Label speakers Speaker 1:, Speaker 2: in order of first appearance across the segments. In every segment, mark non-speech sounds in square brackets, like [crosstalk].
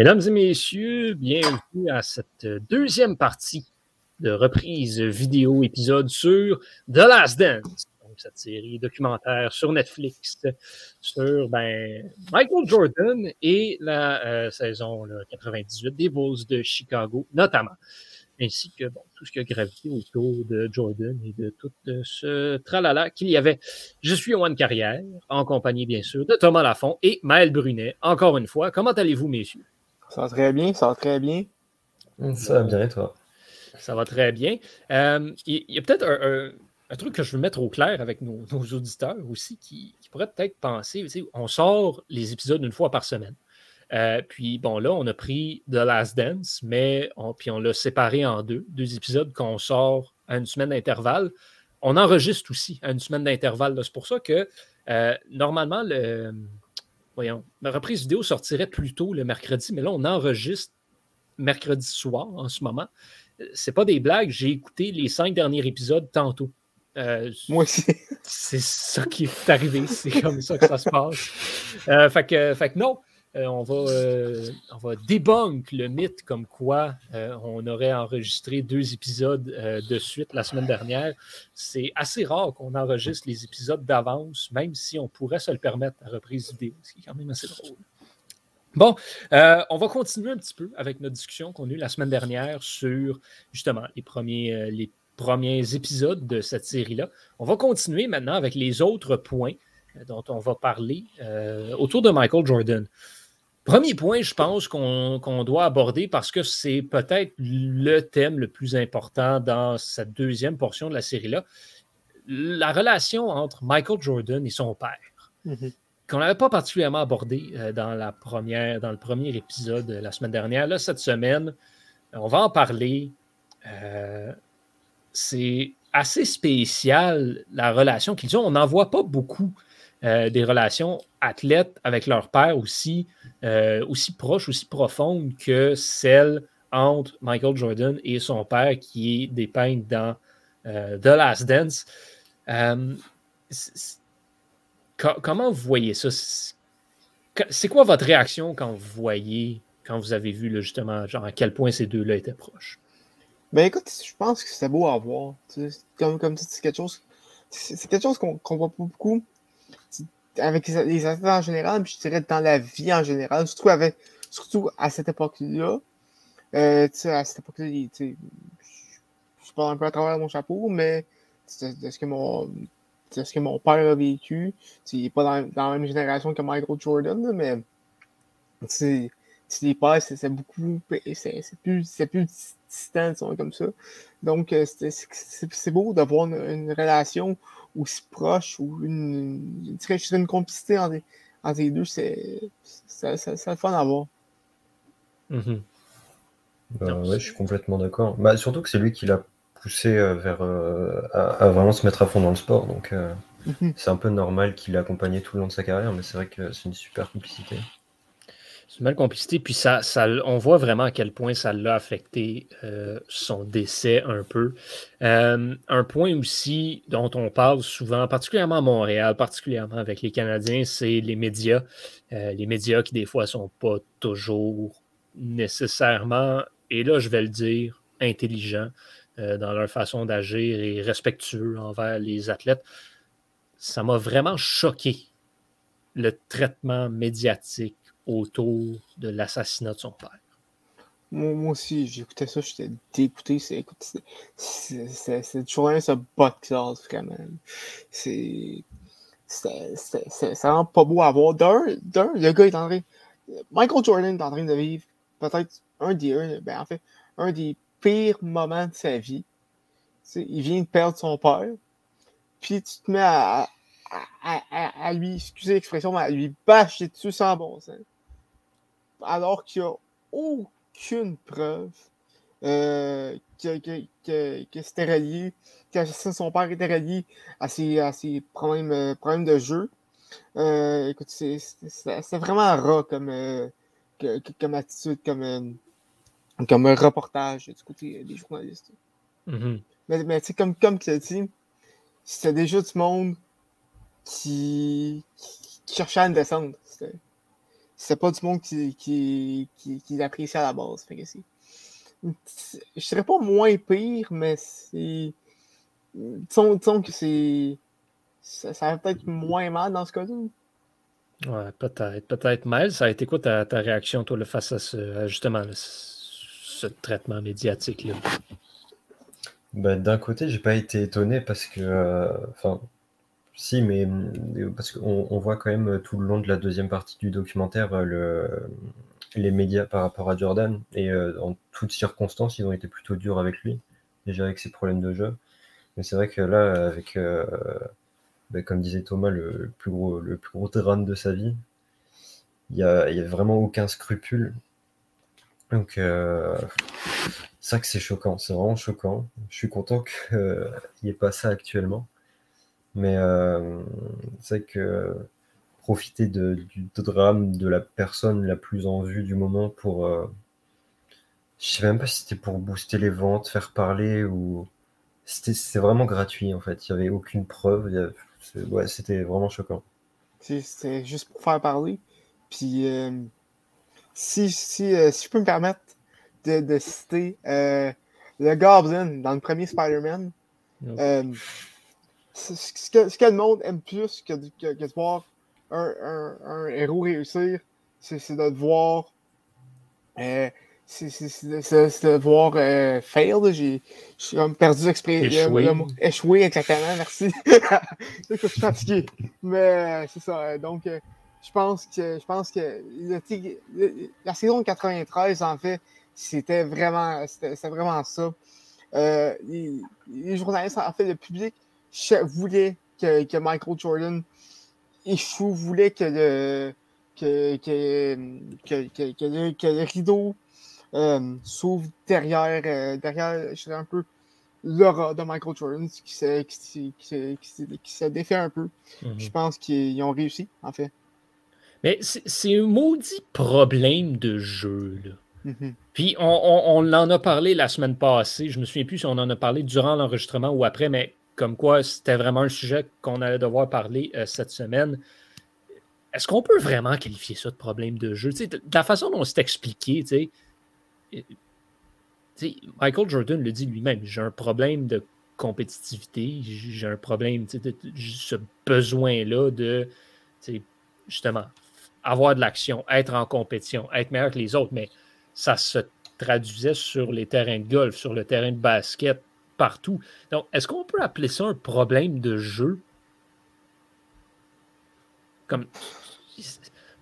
Speaker 1: Mesdames et messieurs, bienvenue à cette deuxième partie de reprise vidéo épisode sur The Last Dance. Donc, cette série documentaire sur Netflix sur ben, Michael Jordan et la euh, saison là, 98 des Bulls de Chicago, notamment. Ainsi que tout ce qui a gravité autour de Jordan et de tout ce tralala qu'il y avait. Je suis Owen Carrière, en compagnie bien sûr de Thomas Lafont et Maël Brunet. Encore une fois, comment allez-vous, messieurs?
Speaker 2: Ça va très bien, ça va très bien.
Speaker 3: Ça va bien, toi?
Speaker 1: Ça va très bien. Euh, il y, a peut-être un, truc que je veux mettre au clair avec nos, [laughs] auditeurs aussi qui, pourrait peut-être penser, on sort les épisodes une fois par semaine. Euh, puis bon, là, on a pris The Last Dance, mais on, puis on l'a séparé en deux, deux épisodes qu'on sort à une semaine d'intervalle. On enregistre aussi à une semaine d'intervalle. C'est pour ça que euh, normalement, le, voyons, ma reprise vidéo sortirait plus tôt le mercredi, mais là, on enregistre mercredi soir en ce moment. C'est pas des blagues, j'ai écouté les cinq derniers épisodes tantôt.
Speaker 2: Euh, [laughs] Moi aussi.
Speaker 1: C'est ça qui est arrivé, c'est comme ça que ça se passe. Euh, fait, que, fait que non, euh, on, va, euh, on va débunk le mythe comme quoi euh, on aurait enregistré deux épisodes de suite la semaine dernière. C'est assez rare qu'on enregistre les épisodes d'avance, même si on pourrait se le permettre à reprise vidéo, ce qui est quand même assez drôle. Bon, on va continuer un petit peu avec notre discussion qu'on a eue la semaine dernière sur justement les premiers, les premiers épisodes de cette série-là. On va continuer maintenant avec les autres points dont on va parler autour de Michael Jordan. Premier point, je pense qu'on doit aborder parce que c'est peut-être le thème le plus important dans cette deuxième portion de la série-là. La relation entre Michael Jordan et son père, mm-hmm. qu'on n'avait pas particulièrement abordé euh, dans, la première, dans le premier épisode la semaine dernière. Là, cette semaine, on va en parler. Euh, c'est assez spécial la relation qu'ils ont. On n'en voit pas beaucoup euh, des relations athlètes avec leur père aussi, euh, aussi proches, aussi profondes que celles entre Michael Jordan et son père qui est dépeinte dans euh, The Last Dance. comment vous voyez ça? C'est quoi votre réaction quand vous voyez, quand vous avez vu justement, genre à quel point ces deux-là étaient proches?
Speaker 2: Ben écoute, je pense que c'est beau à voir. Comme, comme c'est quelque chose. C'est quelque chose qu'on voit pas beaucoup avec les, athlètes en général, puis je dirais dans la vie en général, surtout, avec, surtout à cette époque-là. Euh, à cette époque-là, je parle un peu à travers mon chapeau, mais de, ce que mon ce que mon père a vécu. Il n'est pas dans, dans, la même génération que Michael Jordan, mais les pères, c'est beaucoup c'est plus, plus distant, comme ça. Donc, euh, c'est beau d'avoir une, relation aussi proche ou une, une, une complicité entre, les deux, c'est ça, ça, le fun à voir.
Speaker 3: Mm-hmm. Ben je suis complètement d'accord. Bah, surtout que c'est lui qui l'a poussé euh, vers euh, à, vraiment se mettre à fond dans le sport. Donc euh, mm-hmm. c'est un peu normal qu'il l'a accompagné tout le long de sa carrière, mais c'est vrai que c'est une super complicité.
Speaker 1: C'est une belle complicité, puis ça, ça, on voit vraiment à quel point ça l'a affecté euh, son décès un peu. Euh, un point aussi dont on parle souvent, particulièrement à Montréal, particulièrement avec les Canadiens, c'est les médias. Euh, les médias qui des fois sont pas toujours nécessairement, et là je vais le dire, intelligents dans leur façon d'agir et respectueux envers les athlètes. Ça m'a vraiment choqué le traitement médiatique autour de l'assassinat de son père.
Speaker 2: Moi, aussi, j'écoutais ça, j'étais dégoûté. C'est, toujours un ce bas de classe. C'est. C'est vraiment pas beau à voir. D'un, le gars est en train. Michael Jordan est en train de vivre peut-être un des. ben, en fait, un des pires moments de sa vie. il vient de perdre son père. Puis tu te mets à, à, lui, excusez l'expression, à lui bâcher dessus sans bon sens alors qu'il n'y a aucune preuve euh, que, que, que, c'était relié, que son père était relié à ses, à ses problèmes, euh, problèmes de jeu. Euh, écoute, c'est vraiment rare comme, comme attitude, comme, comme un reportage du côté des journalistes.
Speaker 1: Mm-hmm.
Speaker 2: Mais, mais tu sais, comme, comme tu l'as dit, c'était déjà du monde qui, qui, cherchait à une descendre. c'est pas du monde qui, qui, qui, apprécie à la base. Fait que je serais pas moins pire, mais c'est. Disons, que c'est. Ça, va peut-être moins mal dans ce cas-là.
Speaker 1: Ouais, peut-être. Peut-être mal. Ça a été quoi ta, ta réaction, toi, face à ce, justement ce traitement médiatique-là?
Speaker 3: Ben, D'un côté, j'ai pas été étonné parce que. Euh, enfin. Si, mais parce qu'on on voit quand même tout le long de la deuxième partie du documentaire euh, le, les médias par rapport à Jordan. Et euh, en toutes circonstances, ils ont été plutôt durs avec lui, déjà avec ses problèmes de jeu. Mais c'est vrai que là, avec, euh, ben, comme disait Thomas, le, plus gros, le plus gros drame de sa vie, il n'y a, y a, vraiment aucun scrupule. Donc, euh, c'est vrai que c'est choquant, c'est vraiment choquant. Je suis content qu'il n'y ait pas ça actuellement. Mais c'est vrai que profiter de, du drame de la personne la plus en vue du moment pour. Euh, je sais même pas si c'était pour booster les ventes, faire parler ou. C'était vraiment gratuit en fait. Il n'y avait aucune preuve. C'était vraiment choquant.
Speaker 2: C'était juste pour faire parler. Puis, euh, si, si, euh, si je peux me permettre de, de citer le Goblin dans le premier Spider-Man, ce, que, ce, que, le monde aime plus que, que, que de voir un, héros réussir, c'est de voir. Euh, c'est de voir euh, fail. J'ai perdu l'expression. Échouer. exactement, merci. [laughs] je suis fatigué. Mais euh, c'est ça. Donc, je pense que je pense que la saison de 93, en fait, c'était vraiment, vraiment ça. les, journalistes, en fait, le public voulait que, que Michael Jordan vous voulait que le, que, que, que, que le, rideau euh, s'ouvre derrière, euh, derrière, je dirais un peu, l'aura de Michael Jordan qui s'est qui, qui, qui, défait un peu. Mhm. Je pense qu'ils ont réussi, en fait.
Speaker 1: Mais c'est un maudit problème de jeu, là. Mhm. Puis on, on, on, en a parlé la semaine passée. Je me souviens plus si on en a parlé durant l'enregistrement ou après, mais comme quoi c'était vraiment un sujet qu'on allait devoir parler euh, cette semaine. Est-ce qu'on peut vraiment qualifier ça de problème de jeu? de, la façon dont c'est expliqué, Michael Jordan le dit lui-même, j'ai un problème de compétitivité, j'ai un problème, ce besoin-là de justement avoir de l'action, être en compétition, être meilleur que les autres, mais ça se traduisait sur les terrains de golf, sur le terrain de basket, partout. Donc, est-ce qu'on peut appeler ça un problème de jeu? Comme.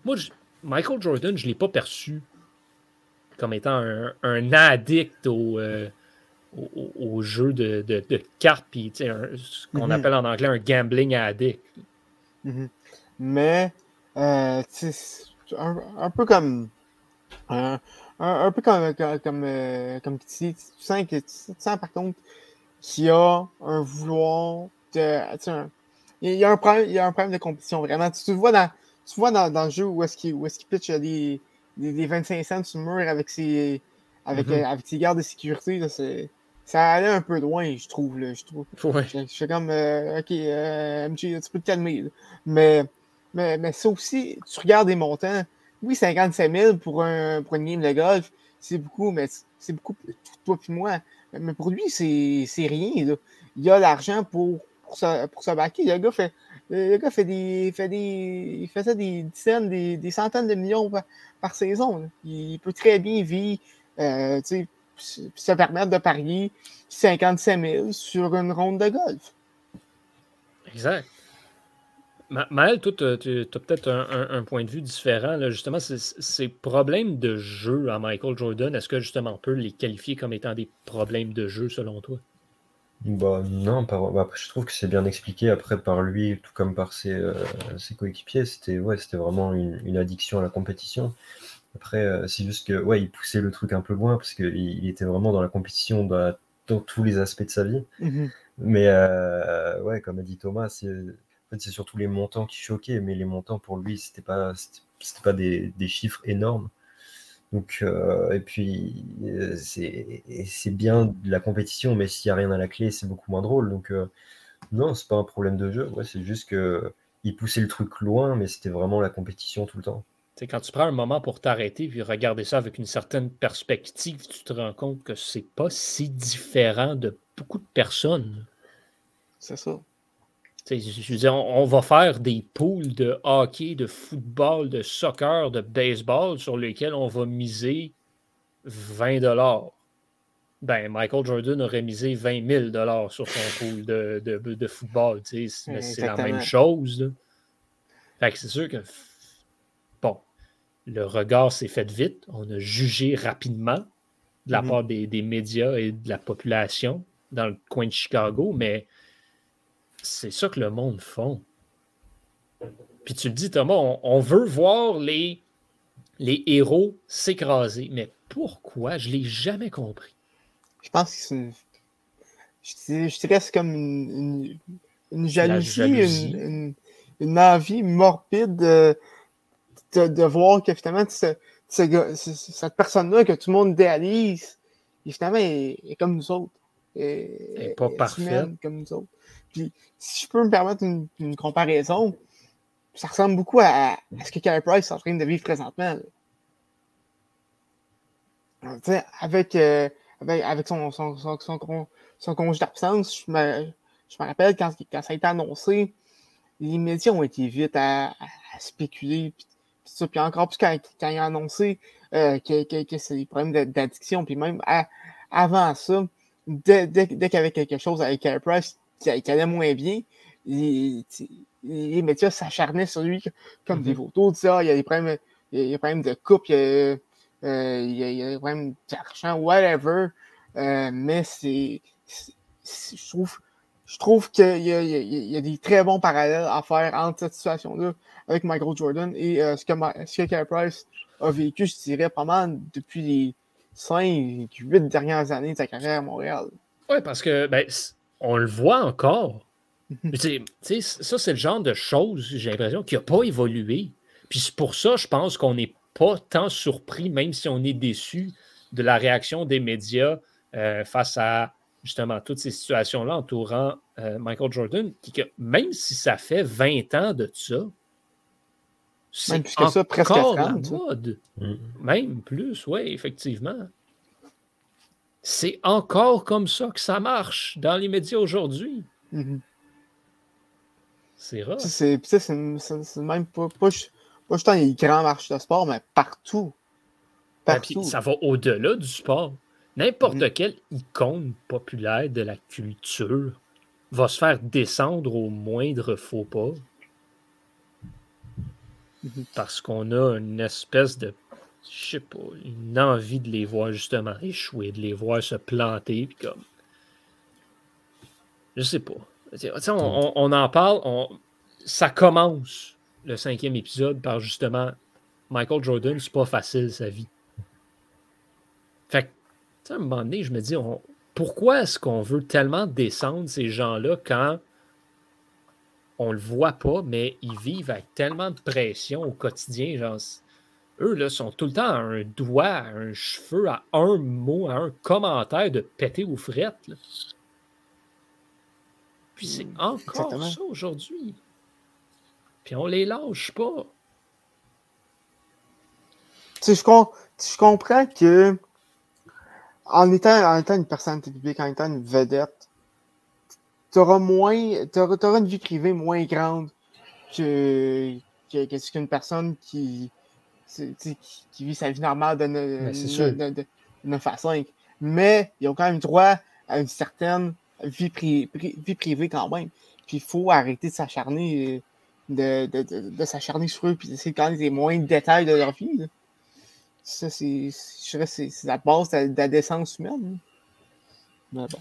Speaker 1: Moi, Michael Jordan, je ne l'ai pas perçu comme étant un, addict au, euh, au, jeu de, cartes, puis ce qu'on mm-hmm. appelle en anglais un gambling addict.
Speaker 2: Mm-hmm. Mais, euh, un, un, peu comme. Un, un, peu comme, comme, comme, comme tu, sens que, tu sens par contre qui a un vouloir de. il, y a un problème, il y a un problème de compétition, vraiment. Tu, vois dans, tu vois dans, dans le jeu où est-ce qu'il est qu pitch des, des, 25 cents sur le mur avec ses, avec, mm-hmm. avec ses gardes de sécurité. Là, ça allait un peu loin, je trouve. Là, je trouve. Je, fais comme, euh, OK, euh, tu peux te calmer. Mais, mais, mais ça aussi, tu regardes des montants. Oui, 55 000 pour, un, pour une game de golf, c'est beaucoup, mais c'est beaucoup toi et moi. Mais pour lui, c'est rien. Il a l'argent pour, pour, se, pour baquer. Le gars fait, le gars fait des. Fait des il des dizaines, des, centaines de millions par, saison. Il peut très bien vivre, euh, se permettre de parier 55 000 sur une ronde de golf.
Speaker 1: Exact. Maël, toi, tu as, peut-être un, point de vue différent. Là. Justement, ces problèmes de jeu à Michael Jordan, est-ce que justement on peut les qualifier comme étant des problèmes de jeu selon toi?
Speaker 3: Bah non, bah, je trouve que c'est bien expliqué après par lui, tout comme par ses, euh, coéquipiers. C'était ouais, c'était vraiment une, addiction à la compétition. Après, euh, c'est juste que ouais, il poussait le truc un peu loin parce qu'il il était vraiment dans la compétition dans, tous les aspects de sa vie. Mm-hmm. Mais euh, ouais, comme a dit Thomas, c'est en fait, c'est surtout les montants qui choquaient, mais les montants pour lui, c'était pas, c'était pas des, des, chiffres énormes. Donc, euh, et puis, euh, c'est, c'est bien de la compétition, mais s'il n'y a rien à la clé, c'est beaucoup moins drôle. Donc, euh, non, c'est pas un problème de jeu. Ouais, c'est juste que il poussait le truc loin, mais c'était vraiment la compétition tout le temps.
Speaker 1: quand tu prends un moment pour t'arrêter et regarder ça avec une certaine perspective, tu te rends compte que c'est pas si différent de beaucoup de personnes.
Speaker 2: C'est ça.
Speaker 1: Je veux dire, on, va faire des poules de hockey, de football, de soccer, de baseball sur lesquels on va miser 20 dollars. Ben, Michael Jordan aurait misé 20 000 sur son pool de, de, football. C'est la même chose. Fait que c'est sûr que, bon, le regard s'est fait vite. On a jugé rapidement de la mm-hmm. part des, des, médias et de la population dans le coin de Chicago, mais c'est ça que le monde font. Puis tu le dis, Thomas, on, veut voir les, les héros s'écraser. Mais pourquoi? Je ne l'ai jamais compris.
Speaker 2: Je pense que c'est une. Je dirais, c'est comme une, une, jalousie, Une, une, envie morbide de, de, voir que finalement, cette personne-là que tout le monde idéalise, finalement, est, est comme nous autres.
Speaker 1: Elle n'est pas parfaite.
Speaker 2: Comme nous autres. Puis, si je peux me permettre une, comparaison, ça ressemble beaucoup à, ce que Carey Price est en train de vivre présentement. Avec, euh, avec, avec, son, son, son, congé d'absence, je me, je me rappelle quand, quand, ça a été annoncé, les médias ont été vite à, spéculer. Puis, puis encore plus quand, quand il a annoncé euh, que, que, c'est des problèmes d'addiction. Puis même avant ça, dès, dès, dès qu'il y avait quelque chose avec Carey Price, qui, allait moins bien, les, médias s'acharnaient sur lui comme des mm-hmm. photos, disaient ah, il y a des problèmes, il y a des problèmes de coupe, il y a, euh, il y a, des problèmes d'argent, whatever. Euh, mais c'est. Je trouve, je trouve qu'il y, y, a des très bons parallèles à faire entre cette situation-là avec Michael Jordan et euh, ce que, ce que Price a vécu, je dirais, pas mal depuis les 5, 8 dernières années de sa carrière à Montréal.
Speaker 1: Oui, parce que ben, on le voit encore. Mhm. ça, c'est le genre de choses, j'ai l'impression, qui n'a pas évolué. Puis c'est pour ça, je pense qu'on n'est pas tant surpris, même si on est déçu de la réaction des médias euh, face à justement toutes ces situations-là entourant euh, Michael Jordan, qui, que, même si ça fait 20 ans de ça, c'est encore ça, presque la mode. Mm. Même plus, oui, effectivement. C'est encore comme ça que ça marche dans les médias aujourd'hui.
Speaker 2: Mm-hmm.
Speaker 1: C'est rare.
Speaker 2: C'est même pas, pas, pas juste dans les grands marchés de sport, mais partout.
Speaker 1: partout. ça va au-delà du sport. N'importe mm-hmm. quelle icône populaire de la culture va se faire descendre au moindre faux pas. Mm-hmm. Parce qu'on a une espèce de je sais pas, une envie de les voir justement échouer, de les voir se planter, puis comme. Je sais pas. On, on, en parle, ça commence le cinquième épisode par justement Michael Jordan, c'est pas facile sa vie. Fait que, à un moment donné, je me dis, pourquoi est-ce qu'on veut tellement descendre ces gens-là quand on le voit pas, mais ils vivent avec tellement de pression au quotidien, genre eux, là, sont tout le temps à un doigt, à un cheveu, à un mot, à un commentaire de péter aux frettes. Puis c'est hmm, encore ça aujourd'hui. Puis on les lâche pas.
Speaker 2: Tu sais, je, comprends que en étant, en étant une personne publique, en étant une vedette, tu auras moins. Tu auras, une vie privée moins grande que, que, que qu'une personne qui qui, vit sa vie normale de 9, ben, à 5. Mais ils ont quand même droit à une certaine vie, vie privée quand même. Puis il faut arrêter de s'acharner de, de, de, s'acharner sur eux puis d'essayer de garder les moindres détails de leur vie. Ça, c'est, c'est, la base de, la décence humaine. Mais bon.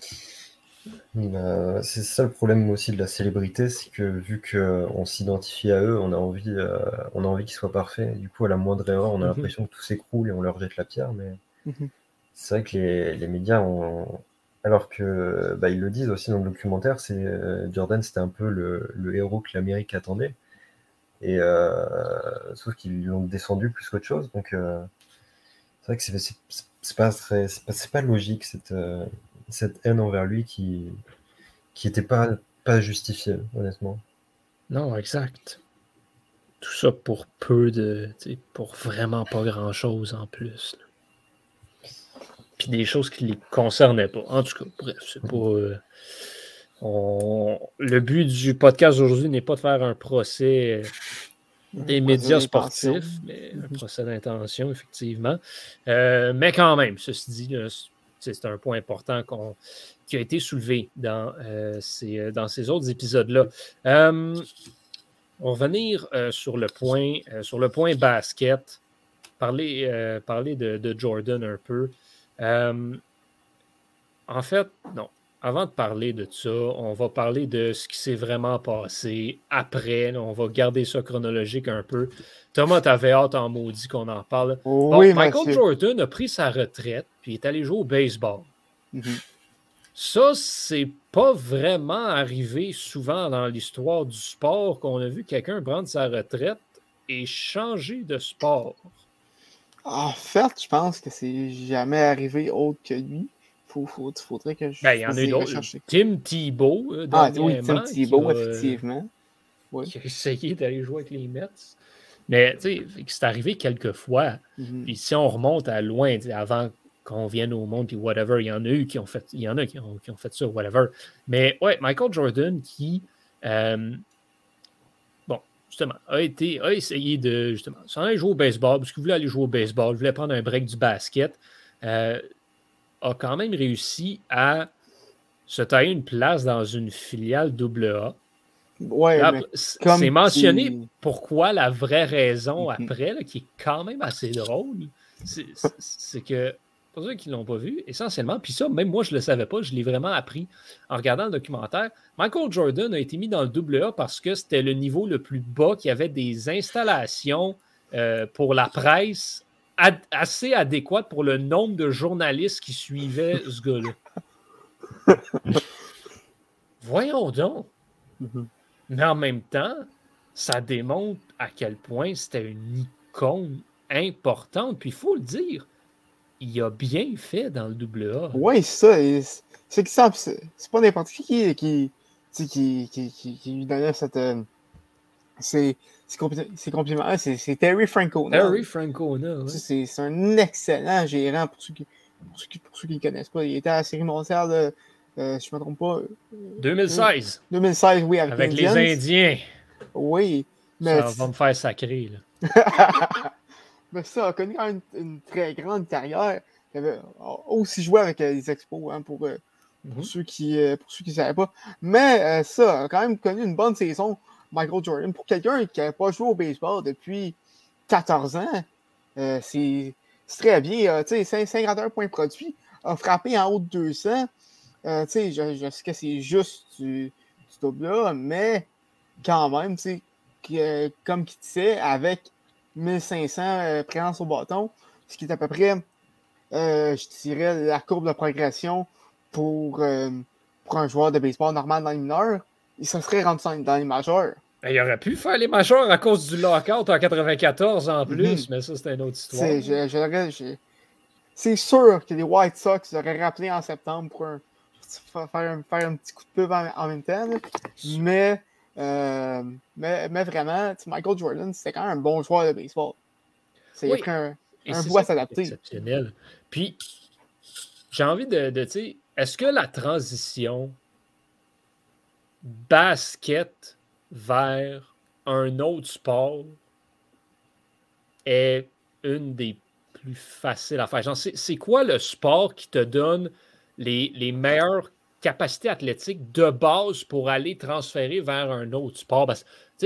Speaker 3: Bah, c'est ça le problème aussi de la célébrité, c'est que vu qu'on s'identifie à eux, on a envie, euh, on a envie qu'ils soient parfaits. Du coup, à la moindre erreur, on a mhm. l'impression que tout s'écroule et on leur jette la pierre. Mais mhm. c'est vrai que les, médias ont, alors que bah, ils le disent aussi dans le documentaire, c'est euh, Jordan, c'était un peu le, héros que l'Amérique attendait. Et euh, sauf qu'ils l'ont descendu plus qu'autre chose. Donc c'est vrai que c'est pas très, pas, logique cette cette haine envers lui qui qui était pas pas justifiée, honnêtement.
Speaker 1: Non, exact. tout ça pour peu de. pour vraiment pas grand chose en plus. Puis des choses qui les concernaient pas. En tout cas, bref, c'est pas. Euh, le but du podcast aujourd'hui n'est pas de faire un procès des médias sportifs, mais un mhm. procès d'intention, effectivement. Euh, mais quand même, ceci dit, c'est un point important qui a été soulevé dans, euh, ces, dans ces autres épisodes-là. on va revenir sur, le point, basket, parler, de, Jordan un peu. en fait, non avant de parler de ça, on va parler de ce qui s'est vraiment passé après. on va garder ça chronologique un peu. Thomas, t'avais hâte en maudit qu'on en parle. Michael Jordan a pris sa retraite puis est allé jouer au baseball. Mm-hmm. Ça, c'est pas vraiment arrivé souvent dans l'histoire du sport qu'on a vu quelqu'un prendre sa retraite et changer de sport.
Speaker 2: En fait, je pense que c'est jamais arrivé autre que lui faut, faudrait que je.
Speaker 1: Ben, il y en a d'autres. Tim Thibault. Euh,
Speaker 2: ah oui, Tim Thibault, effectivement.
Speaker 1: Qui a essayé d'aller jouer avec les Mets. Mais tu sais, c'est arrivé quelques fois. Mm-hmm. Puis si on remonte à loin, avant qu'on vienne au monde, puis whatever, il y en a eu qui ont fait, il y en a qui ont, qui ont fait ça, whatever. Mais ouais, Michael Jordan qui, euh, bon, justement, a été, a essayé de, justement, s'en aller jouer au baseball, parce qu'il voulait aller jouer au baseball, il voulait prendre un break du basket. Euh, a quand même réussi à se tailler une place dans une filiale AA.
Speaker 2: Ouais,
Speaker 1: c'est mentionné pourquoi la vraie raison mhm. après, qui est quand même assez drôle, c'est que, pour ceux qui ne l'ont pas vu, essentiellement, puis ça, même moi, je ne le savais pas, je l'ai vraiment appris en regardant le documentaire. Michael Jordan a été mis dans le AA parce que c'était le niveau le plus bas, qu'il y avait des installations euh, pour la presse assez adéquate pour le nombre de journalistes qui suivaient ce gars-là. Voyons donc. Mm-hmm. Mais en même temps, ça démontre à quel point c'était une icône importante. Puis il faut le dire, il a bien fait dans le double A.
Speaker 2: Oui, ça. C'est que ça, c'est pas n'importe qui qui, qui, qui, qui, lui donnait cette. Euh, c'est c'est complètement. Ah, c'est Terry Francona.
Speaker 1: Terry Francona, oui.
Speaker 2: C'est un excellent gérant pour ceux qui pour ceux qui, ne connaissent pas. Il était à la série mondiale, de, euh, si je ne me trompe pas.
Speaker 1: 2016.
Speaker 2: 2016, oui,
Speaker 1: avec, avec les Indiens.
Speaker 2: Oui.
Speaker 1: Mais ça va me faire sacrer. Là. [laughs]
Speaker 2: mais ça a connu une, une très grande carrière. Il avait aussi joué avec euh, les Expos hein, pour, euh, pour, mm-hmm. ceux qui ne savaient pas. Mais ça a quand même connu une bonne saison Michael Jordan. Pour quelqu'un qui n'a pas joué au baseball depuis 14 ans, euh, c'est très bien. tu sais, 51 points produits, a frappé en haut de 200. Euh, sais, je, sais que c'est juste du, du là, mais quand même, comme qui disait, avec 1500 euh, présences au bâton, ce qui est à peu près, je dirais, la courbe de progression pour, pour un joueur de baseball normal dans les mineurs il se serait rendu dans les majeurs.
Speaker 1: Ben, il aurait pu faire les majeurs à cause du lockout en 94 en plus, mhm. mais ça, c'est une autre histoire.
Speaker 2: C'est sûr que les White Sox auraient rappelé en septembre pour faire, un, faire, un, petit coup de pub en, même temps. Mais, euh, mais, mais, vraiment, Michael Jordan, c'était quand même un bon joueur de baseball. C'est un, un bout à s'adapter.
Speaker 1: Exceptionnel. Puis, j'ai envie de, de tu sais, est-ce que la transition basket vers un autre sport est une des plus faciles à faire. C'est quoi le sport qui te donne les, meilleures capacités athlétiques de base pour aller transférer vers un autre sport?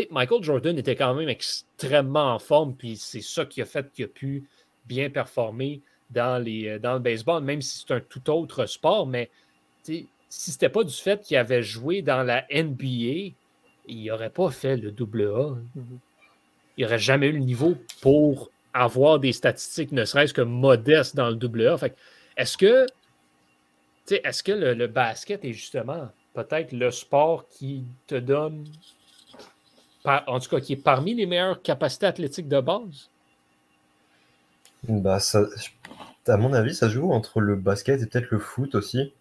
Speaker 1: Michael Jordan était quand même extrêmement en forme, puis c'est ça qui a fait qu'il a pu bien performer dans, dans le baseball, même si c'est un tout autre sport. Mais si c'était pas du fait qu'il avait joué dans la NBA, il n'aurait pas fait le double A. Mhm. Il n'aurait jamais eu le niveau pour avoir des statistiques, ne serait-ce que modestes dans le double A. est-ce que, est-ce que le, basket est justement peut-être le sport qui te donne, en tout cas, qui est parmi les meilleures capacités athlétiques de base?
Speaker 3: Bah, à mon avis, ça joue entre le basket et peut-être le foot aussi.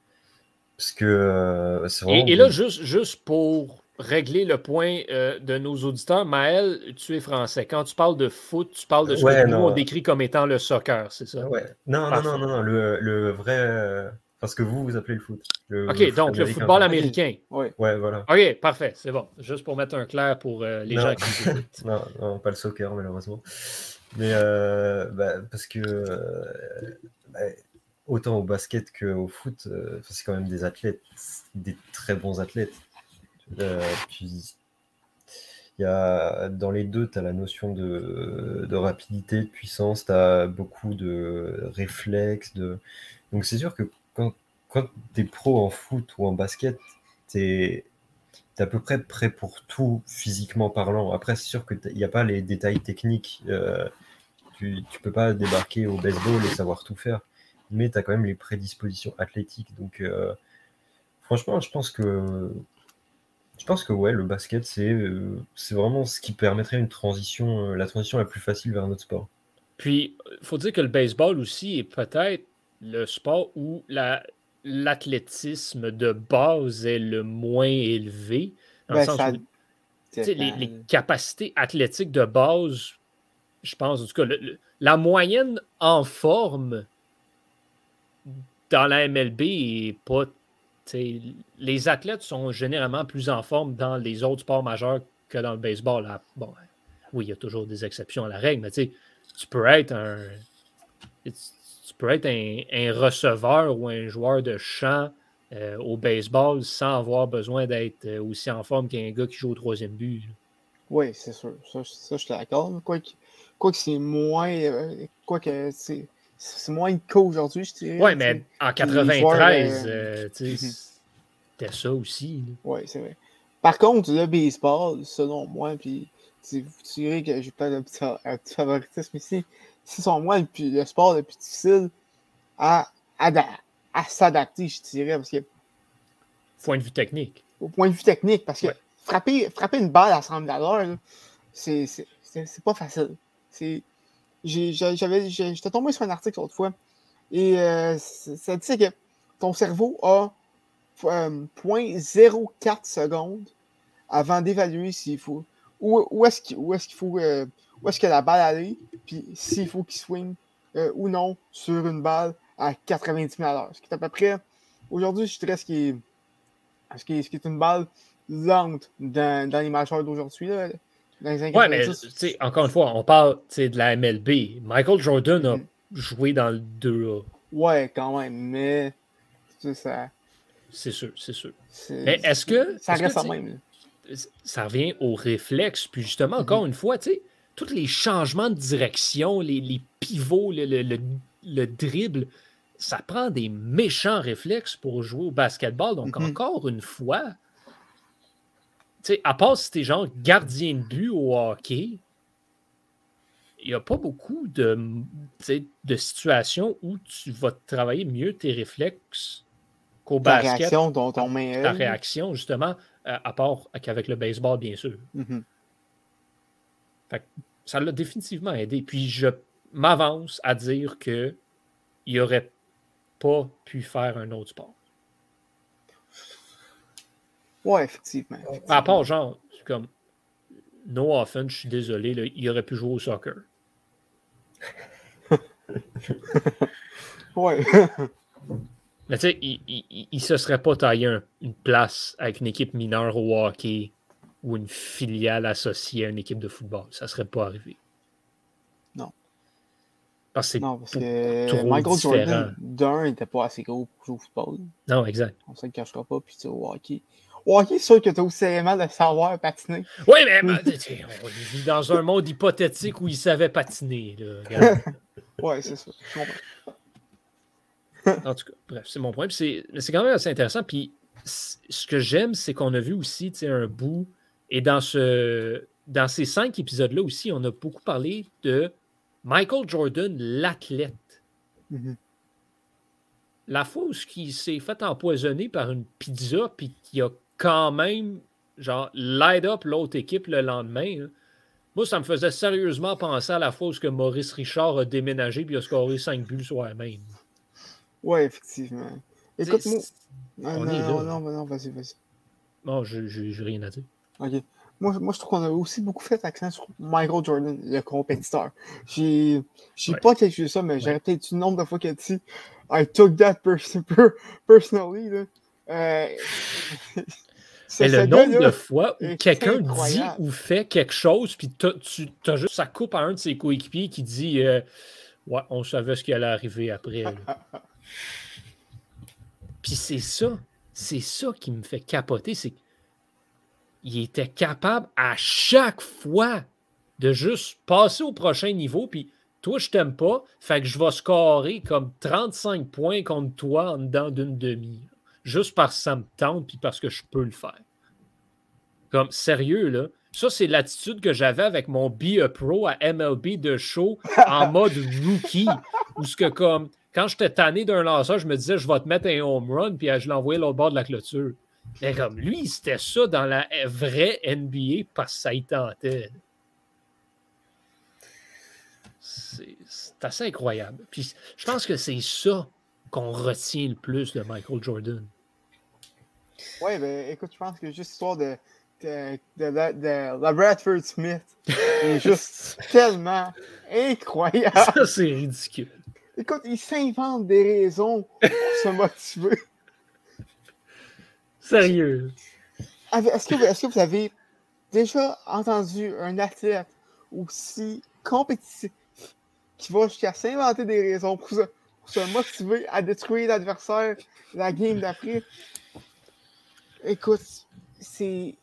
Speaker 3: Parce que
Speaker 1: euh, et, là, juste, juste pour régler le point euh, de nos auditeurs, Maël, tu es français. Quand tu parles de foot, tu parles de ce que nous, on décrit comme étant le soccer, c'est ça?
Speaker 3: Ouais. Non, non, non, non, non, le, vrai. Euh, parce que vous, vous appelez le foot.
Speaker 1: ok, donc le football américain.
Speaker 2: Oui.
Speaker 3: Ouais, voilà.
Speaker 1: Ok, parfait, c'est bon. Juste pour mettre un clair pour euh, les gens qui écoutent. [laughs]
Speaker 3: non, non, pas le soccer, malheureusement. Mais bah, parce que bah, autant au basket qu'au foot, c'est quand même des athlètes, des très bons athlètes. Euh, y a, dans les deux, tu as la notion de, de, rapidité, de puissance, tu as beaucoup de réflexes. De... Donc c'est sûr que quand, quand tu es pro en foot ou en basket, tu es, à peu près prêt pour tout physiquement parlant. Après, c'est sûr qu'il n'y a pas les détails techniques. Euh, tu ne peux pas débarquer au baseball et savoir tout faire. Mais tu as quand même les prédispositions athlétiques. Donc, euh, franchement, je pense que je pense que ouais, le basket, c'est euh, c'est vraiment ce qui permettrait une transition, euh, la transition la plus facile vers notre sport.
Speaker 1: Puis, il faut dire que le baseball aussi est peut-être le sport où l'athlétisme de base est le moins élevé. Ben, les, capacités athlétiques de base, je pense, en tout cas, la moyenne en forme dans la MLB les athlètes sont généralement plus en forme dans les autres sports majeurs que dans le baseball. bon, oui, il y a toujours des exceptions à la règle, mais tu peux être un. Tu peux être un, receveur ou un joueur de champ euh, au baseball sans avoir besoin d'être euh, aussi en forme qu'un gars qui joue au troisième but.
Speaker 2: Oui, c'est sûr. Ça, je suis d'accord. Quoi que, c'est moins. Euh, quoi que c'est moins qu'aujourd'hui, je dirais.
Speaker 1: Oui, mais en 93, euh, mhm. [laughs] c'était ça aussi.
Speaker 2: Oui, c'est vrai. Par contre, le baseball, selon moi, puis vous direz que j'ai pas un petit, favoritisme ici, c'est selon moi le sport le plus difficile à, à, s'adapter, je dirais, parce que.
Speaker 1: Point de vue technique.
Speaker 2: Au point de vue technique, parce que frapper, frapper une balle à 100 000 c'est pas facile. C'est j'étais tombé sur un article l'autre fois et euh, ça disait que ton cerveau a 0.04 euh, secondes avant d'évaluer s'il faut où, où est-ce est faut euh, où est-ce que la balle allait puis s'il faut qu'il swing ou non sur une balle à 90 000 à l'heure. Ce qui est à peu près aujourd'hui je dirais ce qui est ce qui est, ce qui est une balle lente dans, dans les majeurs d'aujourd'hui.
Speaker 1: Oui, mais encore une fois, on parle de la MLB. Michael Jordan a mm. joué dans le 2A.
Speaker 2: Ouais, quand même, mais c'est ça.
Speaker 1: C'est sûr, c'est sûr. Mais est-ce que.
Speaker 2: Ça reste même.
Speaker 1: Ça revient au réflexe. Puis justement, mm-hmm. encore une fois, tu sais, tous les changements de direction, les, pivots, le, le, le, dribble, ça prend des méchants réflexes pour jouer au basketball. Donc, mm-hmm. encore une fois, sais, à part si t'es genre gardien de but au hockey, il n'y a pas beaucoup de, de situations où tu vas travailler mieux tes réflexes qu'au basket.
Speaker 2: Ta réaction,
Speaker 1: Ta justement, à part qu'avec le baseball, bien sûr.
Speaker 2: Mm-hmm.
Speaker 1: ça l'a définitivement aidé. Puis je m'avance à dire qu'il n'aurait pas pu faire un autre sport.
Speaker 2: Ouais, effectivement,
Speaker 1: À part, genre, comme, no offense, je suis désolé, là, il aurait pu jouer au soccer.
Speaker 2: ouais. [laughs]
Speaker 1: Mais tu sais, il, ne se serait pas taillé une place avec une équipe mineure au hockey ou une filiale associée à une équipe de football. Ça serait pas arrivé.
Speaker 2: Non.
Speaker 1: Parce que
Speaker 2: non, parce que Michael Jordan, d'un, n'était pas assez gros pour jouer au football.
Speaker 1: Non, exact.
Speaker 2: On ne le cachera pas. Puis au hockey, Ok, c'est sûr que tu as aussi de savoir patiner.
Speaker 1: Oui, mais ben, on vit dans un monde hypothétique où il savait patiner. [laughs]
Speaker 2: oui, c'est ça. [laughs]
Speaker 1: en tout cas, bref, c'est mon point. C'est quand même assez intéressant. Puis ce que j'aime, c'est qu'on a vu aussi un bout. Et dans, ce, dans ces cinq épisodes-là aussi, on a beaucoup parlé de Michael Jordan, l'athlète.
Speaker 2: Mm-hmm.
Speaker 1: La fois où il s'est fait empoisonner par une pizza, puis qu'il a quand même, genre, light up l'autre équipe le lendemain. Moi, ça me faisait sérieusement penser à la fois où que Maurice Richard a déménagé et a scoré 5 buts soi-même.
Speaker 2: Ouais, effectivement. Écoute-moi. Non, non, non, non, vas-y, vas-y.
Speaker 1: Non, je n'ai rien à dire.
Speaker 2: OK. Moi, moi, je trouve qu'on a aussi beaucoup fait accent sur Michael Jordan, le compétiteur. J'ai ouais. pas calculé ça, mais j'aurais peut-être eu le nombre de fois qu'il a dit I took that person [laughs] personally. Là. Euh... [laughs]
Speaker 1: Mais le nombre de fois où quelqu'un dit ou fait quelque chose, puis tu as juste sa coupe à un de ses coéquipiers qui dit euh, Ouais, on savait ce qui allait arriver après. [laughs] puis c'est ça, c'est ça qui me fait capoter, c'est qu'il était capable à chaque fois de juste passer au prochain niveau, puis toi, je t'aime pas, fait que je vais scorer comme 35 points contre toi en dedans d'une demi. Juste parce que ça me tente, puis parce que je peux le faire. Comme sérieux, là. Ça, c'est l'attitude que j'avais avec mon Be Pro à MLB de show [laughs] en mode rookie. Où ce que comme quand j'étais tanné d'un lanceur, je me disais je vais te mettre un home run, puis je l'envoyais l'autre bord de la clôture. Mais comme lui, c'était ça dans la vraie NBA parce que ça y tentait. C'est assez incroyable. Puis je pense que c'est ça qu'on retient le plus de Michael Jordan.
Speaker 2: Oui, ben écoute, je pense que juste histoire de, de, de, la Bradford Smith est [laughs] juste tellement incroyable.
Speaker 1: Ça, c'est ridicule.
Speaker 2: Écoute, il s'invente des raisons pour se motiver. [laughs]
Speaker 1: Sérieux.
Speaker 2: Est-ce que, est que, vous avez déjà entendu un athlète aussi compétitif qui va jusqu'à s'inventer des raisons pour se, motiver à détruire l'adversaire la game d'après. Écoute, c'est.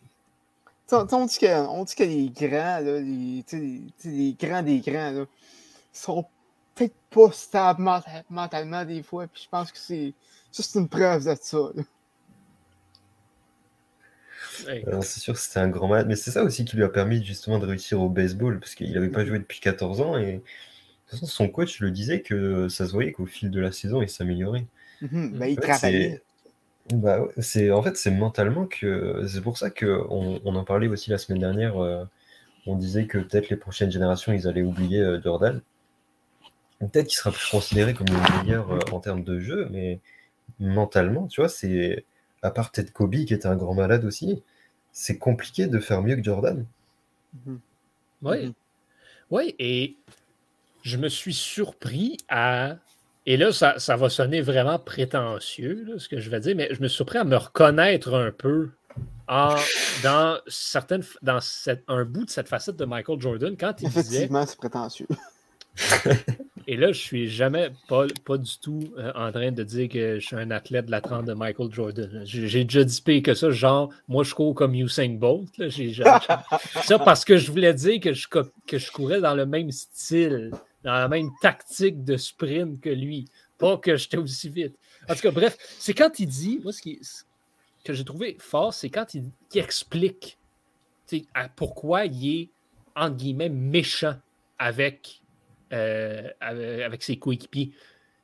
Speaker 2: On dit, que, on dit que les grands, là, les, les, grands des grands, là, sont peut-être pas stables mentalement des fois, puis je pense que c'est juste une preuve de ça.
Speaker 3: c'est sûr que c'était un grand malade, mais c'est ça aussi qui lui a permis justement de réussir au baseball, parce qu'il n'avait pas joué depuis 14 ans et toute façon, son coach le disait que ça se voyait qu'au fil de la saison, il s'améliorait.
Speaker 2: Mhm, bah, il travaillait.
Speaker 3: Bah, c'est en fait c'est mentalement que c'est pour ça que on, en parlait aussi la semaine dernière. Euh, on disait que peut-être les prochaines générations ils allaient oublier euh, Jordan. Peut-être qu'il sera plus considéré comme le meilleur euh, en termes de jeu, mais mentalement, tu vois, c'est à part peut-être Kobe qui était un grand malade aussi, c'est compliqué de faire mieux que Jordan.
Speaker 1: Oui, mhm. oui, et je me suis surpris à. Et là, ça, va sonner vraiment prétentieux, ce que je vais dire, mais je me suis surpris à me reconnaître un peu en, dans, certaines, dans un bout de cette facette de Michael Jordan quand il
Speaker 2: Effectivement, c'est prétentieux. [laughs]
Speaker 1: Et là, je suis jamais pas, pas du tout euh, en train de dire que je suis un athlète de la trente de Michael Jordan. J'ai déjà dit pire que ça, genre, moi, je cours comme Usain Bolt. Là, [laughs] ça parce que je voulais dire que je, que je courais dans le même style dans la même tactique de sprint que lui. Pas que j'étais aussi vite. En tout cas, bref, c'est quand il dit, moi, ce, qui, que j'ai trouvé fort, c'est quand il, explique pourquoi il est, entre guillemets, méchant avec, euh, avec ses coéquipiers.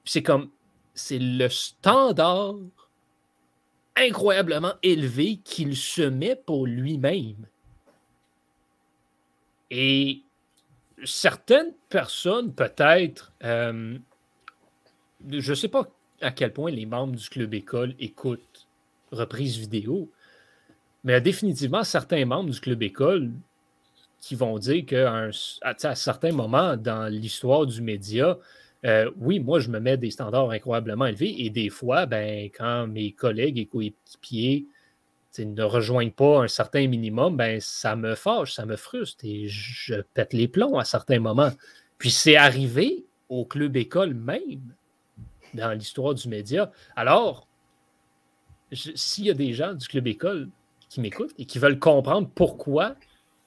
Speaker 1: c'est comme, c'est le standard incroyablement élevé qu'il se met pour lui-même. Et certaines personnes, peut-être, euh, je ne sais pas à quel point les membres du club école écoutent reprise vidéo, mais définitivement certains membres du club école qui vont dire qu'à à, certains moments dans l'histoire du média, euh, oui, moi, je me mets des standards incroyablement élevés et des fois, ben, quand mes collègues et coéquipiers ne rejoignent pas un certain minimum, ben, ça me fâche, ça me frustre et je pète les plombs à certains moments. Puis c'est arrivé au club école même dans l'histoire du média. Alors, s'il y a des gens du club école qui m'écoutent et qui veulent comprendre pourquoi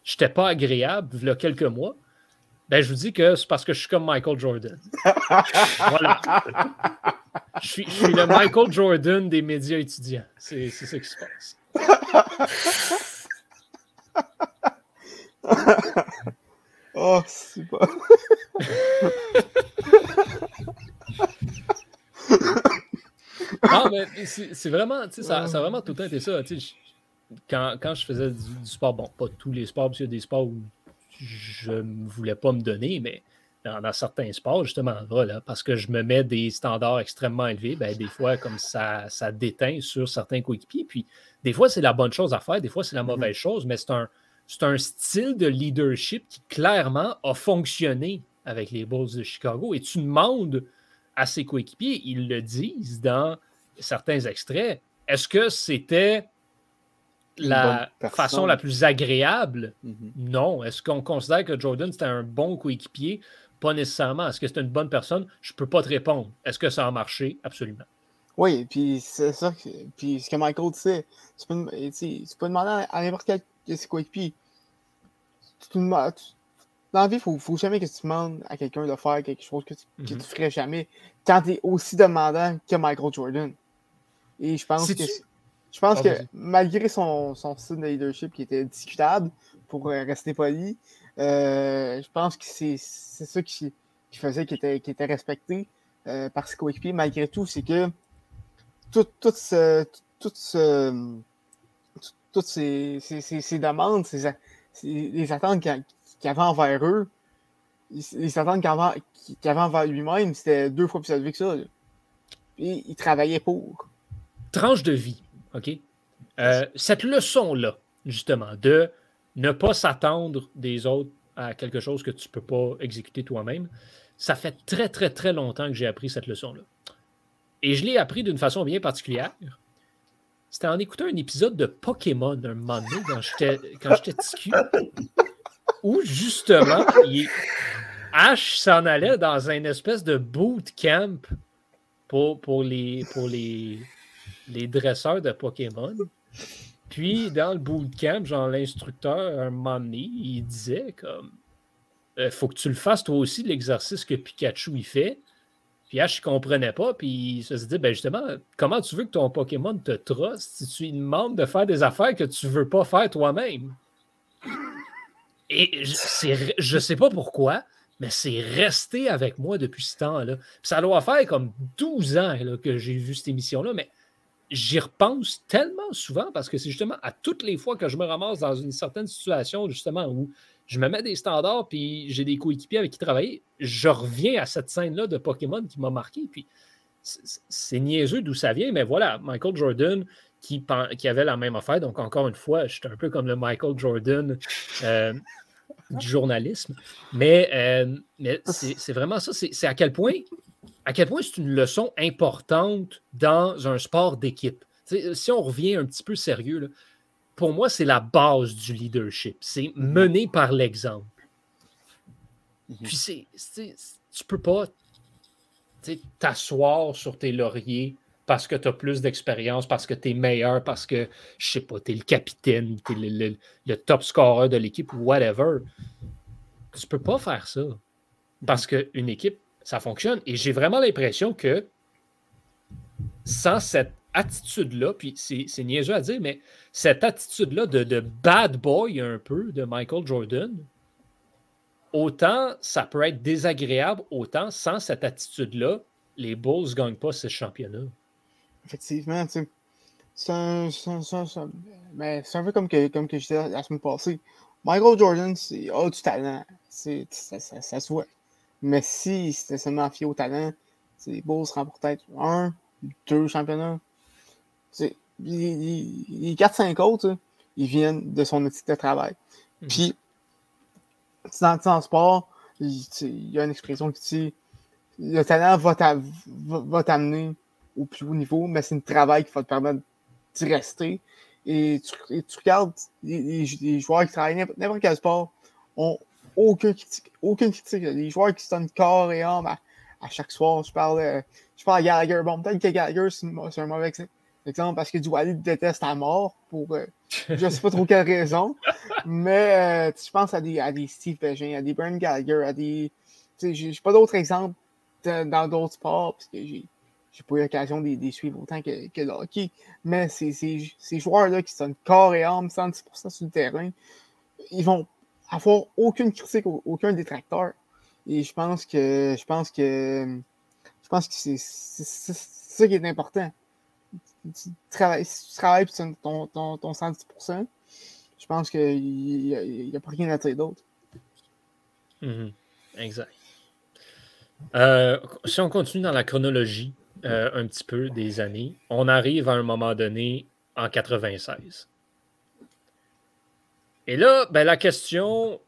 Speaker 1: je n'étais pas agréable il y a quelques mois, ben, je vous dis que c'est parce que je suis comme Michael Jordan. [laughs] voilà. Je suis, je suis, le Michael Jordan des médias étudiants. C'est ça qui se passe. [laughs]
Speaker 2: oh, c'est pas. [laughs]
Speaker 1: mais c'est vraiment, ça, vraiment tout le temps été ça. Quand, quand, je faisais du, sport, bon, pas tous les sports, parce qu'il y a des sports où je ne voulais pas me donner, mais dans, certains sports, justement, voilà, parce que je me mets des standards extrêmement élevés, ben, des fois, comme ça, ça déteint sur certains coéquipiers. Puis, des fois, c'est la bonne chose à faire, des fois, c'est la mauvaise mm-hmm. chose, mais c'est un, c'est un style de leadership qui clairement a fonctionné avec les Bulls de Chicago. Et tu demandes à ses coéquipiers, ils le disent dans certains extraits, est-ce que c'était la façon la plus agréable? Mm-hmm. Non. Est-ce qu'on considère que Jordan c'était un bon coéquipier? Pas nécessairement. Est-ce que c'est une bonne personne? Je ne peux pas te répondre. Est-ce que ça a marché? Absolument.
Speaker 2: Oui, puis c'est ça. Puis ce que Michael disait, tu peux, peux demander à n'importe quel c'est quoi puis tu, dans la vie, il faut, faut jamais que tu demandes à quelqu'un de faire quelque chose que tu, ne mm-hmm. ferais jamais quand tu es aussi demandant que Michael Jordan. Et je pense que je pense que malgré son, son, style de leadership qui était discutable, pour euh, rester poli, euh, je pense que c'est ça qui, qui, faisait qu'il était, était, respecté euh, par ses coéquipiers. Malgré tout, c'est que tout, tout ce, tout ce toutes ces, demandes, ces, les attentes qu'il avait envers eux, les attentes qu'il avait, envers lui-même, c'était deux fois plus élevé que ça. Et il travaillait pour.
Speaker 1: Tranche de vie, OK? Euh, cette leçon-là, justement, de ne pas s'attendre des autres à quelque chose que tu ne peux pas exécuter toi-même, ça fait très, très, très longtemps que j'ai appris cette leçon-là. Et je l'ai appris d'une façon bien particulière. C'était en écoutant un épisode de Pokémon un moment donné, quand j'étais, quand où justement, Ash s'en allait dans une espèce de bootcamp pour, pour, les, pour les, les dresseurs de Pokémon. Puis, dans le bootcamp, genre, l'instructeur, un moment donné, il disait comme euh, faut que tu le fasses toi aussi, l'exercice que Pikachu il fait. Puis Ash ne comprenait pas, puis il se dit ben justement, comment tu veux que ton Pokémon te truste si tu lui demandes de faire des affaires que tu ne veux pas faire toi-même? Et je ne sais pas pourquoi, mais c'est resté avec moi depuis ce temps-là. Ça doit faire comme 12 ans que j'ai vu cette émission-là, mais j'y repense tellement souvent parce que c'est justement à toutes les fois que je me ramasse dans une certaine situation, justement, où je me mets des standards, puis j'ai des coéquipiers avec qui travailler, je reviens à cette scène-là de Pokémon qui m'a marqué. Puis c'est niaiseux d'où ça vient, mais voilà, Michael Jordan qui, qui, avait la même affaire. Donc, encore une fois, j'étais un peu comme le Michael Jordan euh, [laughs] du journalisme. Mais, euh, mais c'est vraiment ça. C'est à quel point, à quel point c'est une leçon importante dans un sport d'équipe. Si on revient un petit peu sérieux, là, pour moi, c'est la base du leadership. C'est mhm. mener par l'exemple. Mhm. Puis, c'est, tu peux pas t'asseoir sur tes lauriers parce que tu as plus d'expérience, parce que tu es meilleur, parce que, je sais pas, tu es le capitaine, tu es le, top scorer de l'équipe ou whatever. Tu peux pas faire ça. Parce mhm. qu'une équipe, ça fonctionne. Et j'ai vraiment l'impression que sans cette attitude-là, puis c'est niaiseux à dire, mais cette attitude-là de, bad boy un peu de Michael Jordan, autant ça peut être désagréable, autant sans cette attitude-là, les Bulls ne gagnent pas ce championnat.
Speaker 2: Effectivement, c'est un, c'est un peu comme que, comme que je disais la semaine passée. Michael Jordan, c'est oh, du talent. Ça, ça, ça, se voit. Mais si c'était seulement fié au talent, les Bulls remportent peut-être un, deux championnats les, 4-5 autres, ils viennent de son éthique de travail. Mhm. Puis, dans, le sport, il, y a une expression qui dit le talent va t'amener au plus haut niveau, mais c'est un travail qui va te permettre d'y rester. Et tu, regardes les, joueurs qui travaillent n'importe quel sport ont aucune critique. Aucune critique. Les joueurs qui se donnent corps et âme à, chaque soir. Je parle, je parle à Gallagher. Bon, peut-être que Gallagher, c'est un mauvais exemple, parce que Duali déteste à mort pour euh, je ne sais pas trop quelle raison. Mais euh, je pense à des, à des Steve Pegin, à des Brian Gallagher, à des. Je n'ai pas d'autres exemples dans d'autres sports, parce que j'ai pas eu l'occasion de, les suivre autant que, que le hockey. Mais ces joueurs-là qui sont corps et âme, 110% sur le terrain, ils vont avoir aucune critique, aucun détracteur. Et je pense que je pense que je pense que c'est ça qui est important tu travailles, si tu ton, ton, ton 110%, je pense qu'il n'y a, pas rien à dire d'autre.
Speaker 1: Mm-hmm. Exact. Euh, si on continue dans la chronologie euh, un petit peu des années, on arrive à un moment donné en 96. Et là, ben, la question,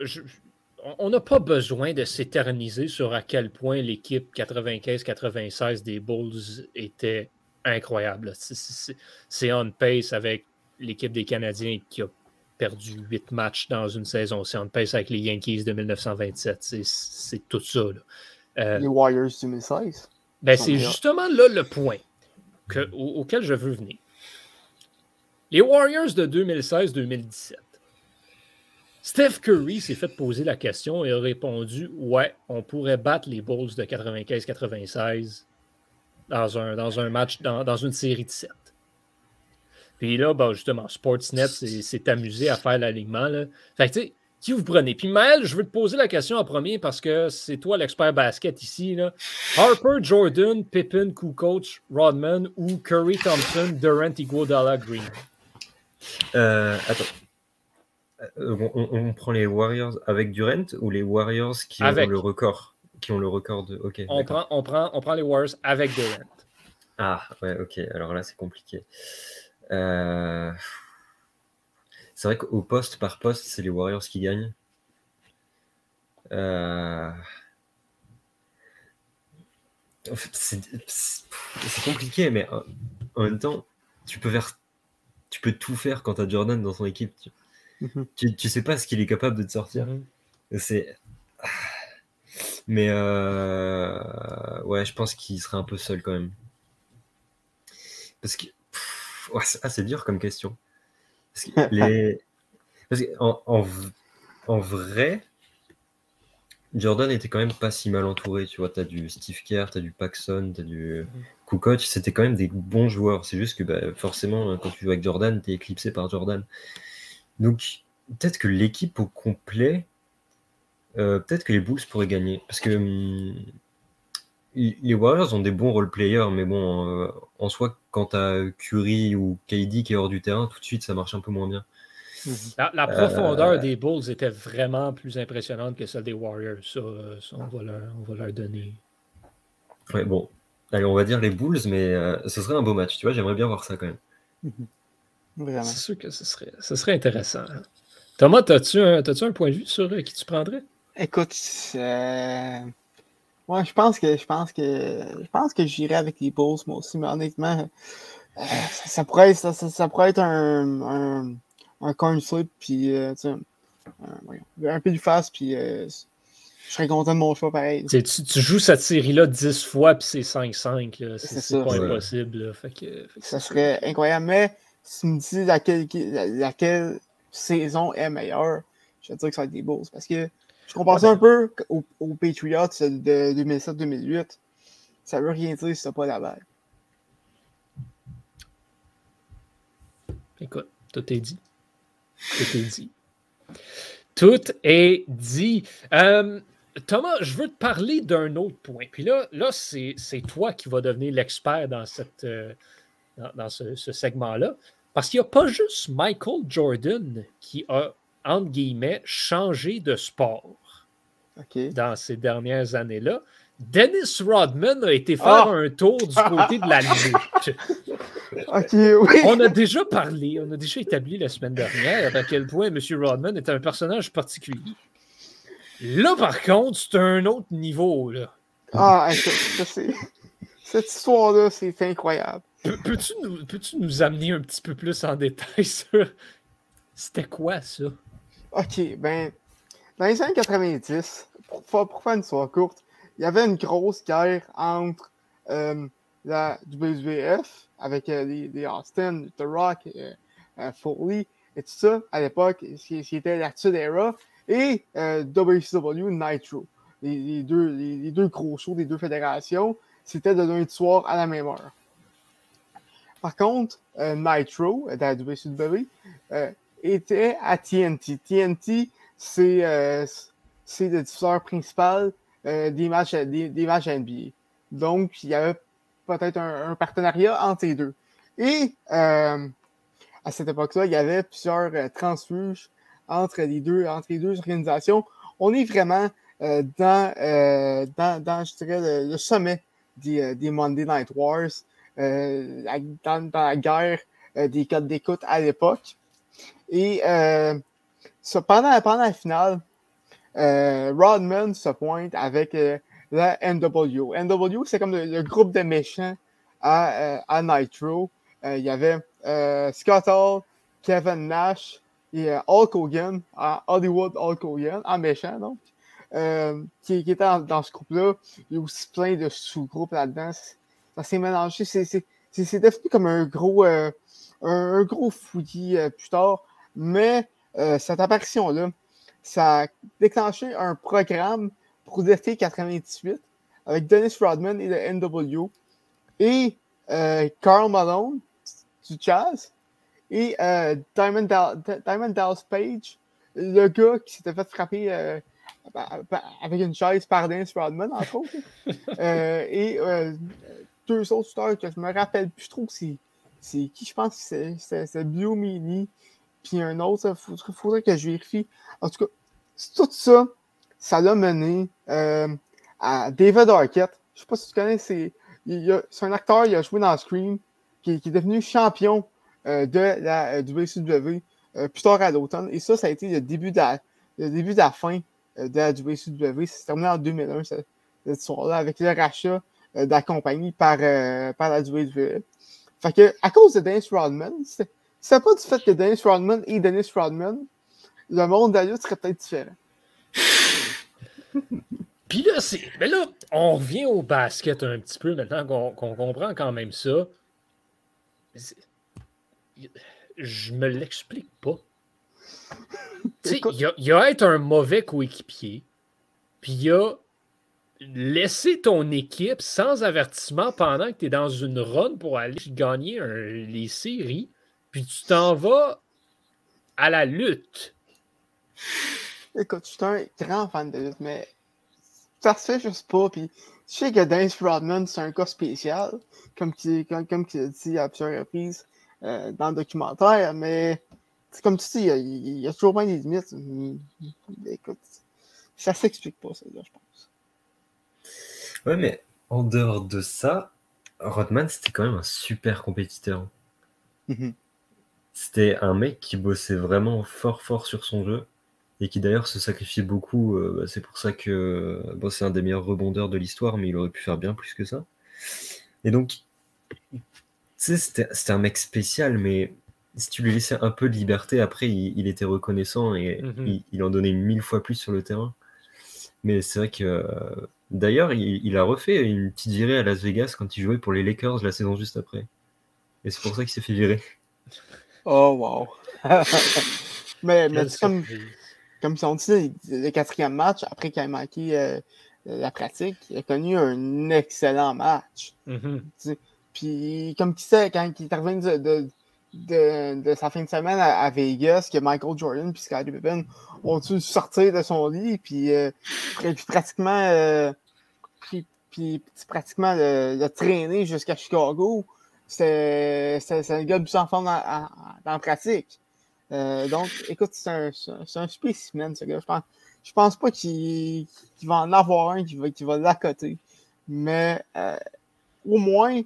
Speaker 1: on n'a pas besoin de s'éterniser sur à quel point l'équipe 95-96 des Bulls était incroyable. C'est on pace avec l'équipe des Canadiens qui a perdu huit matchs dans une saison. C'est on pace avec les Yankees de 1927. C'est tout ça.
Speaker 2: Euh, les Warriors 2016.
Speaker 1: Ben c'est justement là le point auquel je veux venir. Les Warriors de 2016-2017. Steph Curry s'est fait poser la question et a répondu Ouais, on pourrait battre les Bulls de 95-96 dans un, dans un match, dans, dans, une série de 7. Puis là, ben, justement, Sportsnet s'est amusé à faire l'alignement. Fait que, tu sais, qui vous prenez? Puis Maël, je veux te poser la question en premier parce que c'est toi l'expert basket ici. Là. Harper, Jordan, Pippen, Kukoc, Rodman ou Curry, Thompson, Durant, Iguodala, Green?
Speaker 3: Euh, attends. Euh, on, prend les Warriors avec Durant ou les Warriors qui ont le record? Qui ont le record de. Ok.
Speaker 1: On prend, on, prend, on prend les Warriors avec Durant.
Speaker 3: Ah ouais, ok. Alors là, c'est compliqué. Euh, c'est vrai qu'au poste par poste, c'est les Warriors qui gagnent. Euh, c'est compliqué, mais en même temps, tu peux faire, tu peux tout faire quand tu as Jordan dans son équipe. Mhm. Tu, tu, sais pas ce qu'il est capable de te sortir. Mhm. C'est. Mais euh... ouais, je pense qu'il serait un peu seul quand même. Parce que. Ah, c'est dur comme question. Parce que [laughs] les. Parce en, en, vrai, Jordan était quand même pas si mal entouré. Tu vois, tu as du Steve Kerr, tu as du Paxson, tu as du. Kukoc. C'était quand même des bons joueurs. C'est juste que bah, forcément, quand tu joues avec Jordan, tu es éclipsé par Jordan. Donc, peut-être que l'équipe au complet, euh, peut-être que les Bulls pourraient gagner. Parce que hum, les Warriors ont des bons role-players, mais bon, euh, en soi, quand tu as Curry ou KD qui est hors du terrain, tout de suite, ça marche un peu moins bien.
Speaker 1: La, profondeur euh, des Bulls était vraiment plus impressionnante que celle des Warriors. Ça, on, va leur, donner.
Speaker 3: Ouais, bon. Allez, on va dire les Bulls, mais ce serait un beau match. Tu vois, j'aimerais bien voir ça quand même.
Speaker 2: Mhm.
Speaker 1: C'est sûr que ce serait, ce serait intéressant. Thomas, as-tu un, un, point de vue sur euh, qui tu prendrais?
Speaker 2: Écoute, euh... ouais, je pense que je pense que je pense que j'irai avec les Bulls, moi aussi, mais honnêtement, euh, ça, pourrait, ça, ça, pourrait être un, un, un coin slip, puis euh, un, un, peu du face, puis je serais content de mon choix pareil.
Speaker 1: Tu, tu, joues cette série-là 10 fois, puis c'est 5-5. C'est pas impossible. Fait que,
Speaker 2: ça serait incroyable, mais si tu me dis laquelle, laquelle saison est meilleure, je vais te dire que ça va être des Bulls. Parce que je compare ça un peu aux, Patriots de 2007-2008. Ça veut rien dire si t'as pas la balle.
Speaker 1: Écoute, tout est dit. Tout est dit. Tout est dit. Euh, Thomas, je veux te parler d'un autre point. Puis là, là c'est toi qui vas devenir l'expert dans, cette, euh, dans, ce, ce segment-là. Parce qu'il n'y a pas juste Michael Jordan qui a, entre guillemets, changé de sport dans ces dernières années-là. Dennis Rodman a été faire ah! un tour du côté de la
Speaker 2: lutte. [laughs]
Speaker 1: On a déjà parlé, on a déjà établi la semaine dernière à quel point M. Rodman est un personnage particulier. Là, par contre, c'est un autre niveau. Là.
Speaker 2: Ah, cette histoire-là, c'est incroyable.
Speaker 1: Peux-tu nous, peux nous amener un petit peu plus en détail sur c'était quoi ça?
Speaker 2: Ok, ben, dans les années 90, pour, pour faire une histoire courte, il y avait une grosse guerre entre euh, la WWF avec euh, les, Austin, The Rock, euh, euh, Foley et tout ça à l'époque, qui, qui était l'Attitude Era, et WCW Nitro. Les, deux, les, deux gros shows des deux fédérations, c'était de lundi soir à la même heure. Par contre, Nitro, de la WCW, était à TNT. TNT, c'est euh, le diffuseur principal des, matchs, des, matchs NBA. Donc, il y avait peut-être un, partenariat entre les deux. Et à cette époque-là, il y avait plusieurs transfuges entre les deux, entre les deux organisations. On est vraiment dans, dans, dans, je dirais, le, sommet des, des, Monday Night Wars, dans, dans, la guerre des codes d'écoute à l'époque. Et ça, pendant, pendant la finale, Rodman se pointe avec la NW. NW, c'est comme le, groupe de méchants à, à Nitro. il y avait Scott Hall, Kevin Nash, et euh, Hulk Hogan, Hollywood Hulk Hogan, en méchant donc, euh, qui, était dans, ce groupe-là. Il y a aussi plein de sous-groupes là-dedans. Ça s'est mélangé. C'est devenu comme un gros, euh, un, gros fouillis plus tard. Mais cette apparition-là, ça a déclenché un programme pour l'été 98 avec Dennis Rodman et le NW et Carl Malone du jazz et euh, Diamond, Dallas Page, le gars qui s'était fait frapper euh, avec une chaise par Dennis Rodman, entre autres. [laughs] Euh, et deux autres stars que je me rappelle plus trop c'est qui je pense c'est Blue Mini puis un autre, il faudrait, que je vérifie. En tout cas, tout ça, ça l'a mené à David Arquette. Je sais pas si tu connais, c'est un acteur, il a joué dans Scream, qui, est devenu champion euh, de la WCW euh, plus tard à l'automne. Et ça, ça a été le début de la, le début de la fin euh, de la WCW. C'est terminé en 2001, cette, histoire-là, avec le rachat de la compagnie par, par la WWE. Fait que, à cause de Dennis Rodman, c'est pas du fait que Dennis Rodman et Dennis Rodman, le monde de serait peut-être différent. [laughs]
Speaker 1: Puis là, c'est. Mais là, on revient au basket un petit peu maintenant qu'on comprend quand même ça je me l'explique pas. Il y, a être un mauvais coéquipier, puis il y a laisser ton équipe sans avertissement pendant que tu es dans une run pour aller gagner les séries, puis tu t'en vas à la lutte.
Speaker 2: Écoute, je suis un grand fan de lutte, mais ça se fait juste pas. Puis je sais que Dance Rodman, c'est un cas spécial, comme tu comme, comme dit à plusieurs reprises. Euh, dans le documentaire, mais comme tu dis, il y, a, toujours bien des limites. Écoute, ça s'explique pas, ça, je pense.
Speaker 3: Ouais, mais en dehors de ça, Rodman, c'était quand même un super compétiteur. Mm-hmm. C'était un mec qui bossait vraiment fort, fort sur son jeu et qui d'ailleurs se sacrifiait beaucoup. Euh, bah, c'est pour ça que bon, c'est un des meilleurs rebondeurs de l'histoire, mais il aurait pu faire bien plus que ça. Et donc, sais, c'était un mec spécial, mais si tu lui laissais un peu de liberté, après, il, était reconnaissant et mhm. il, en donnait mille fois plus sur le terrain. Mais c'est vrai que. D'ailleurs, il, a refait une petite virée à Las Vegas quand il jouait pour les Lakers la saison juste après. Et c'est pour ça qu'il s'est fait virer.
Speaker 2: Oh, wow! [laughs] mais mais comme, comme si on dit, le quatrième match, après qu'il ait manqué euh, la pratique, il a connu un excellent match. Mhm. Puis, comme tu sais, quand il est revenu de, de, de, sa fin de semaine à, Vegas, que Michael Jordan puis Scottie Pippen ont dû sortir de son lit, puis, euh, puis pratiquement, euh, puis, puis, pratiquement le, le traîner jusqu'à Chicago. C'est un gars de en forme dans, la pratique. Euh, donc, écoute, c'est un, un, spécimen, ce gars. Je pense, je pense pas qu'il va en avoir un qui va, qui va l'accoter. Mais au moins,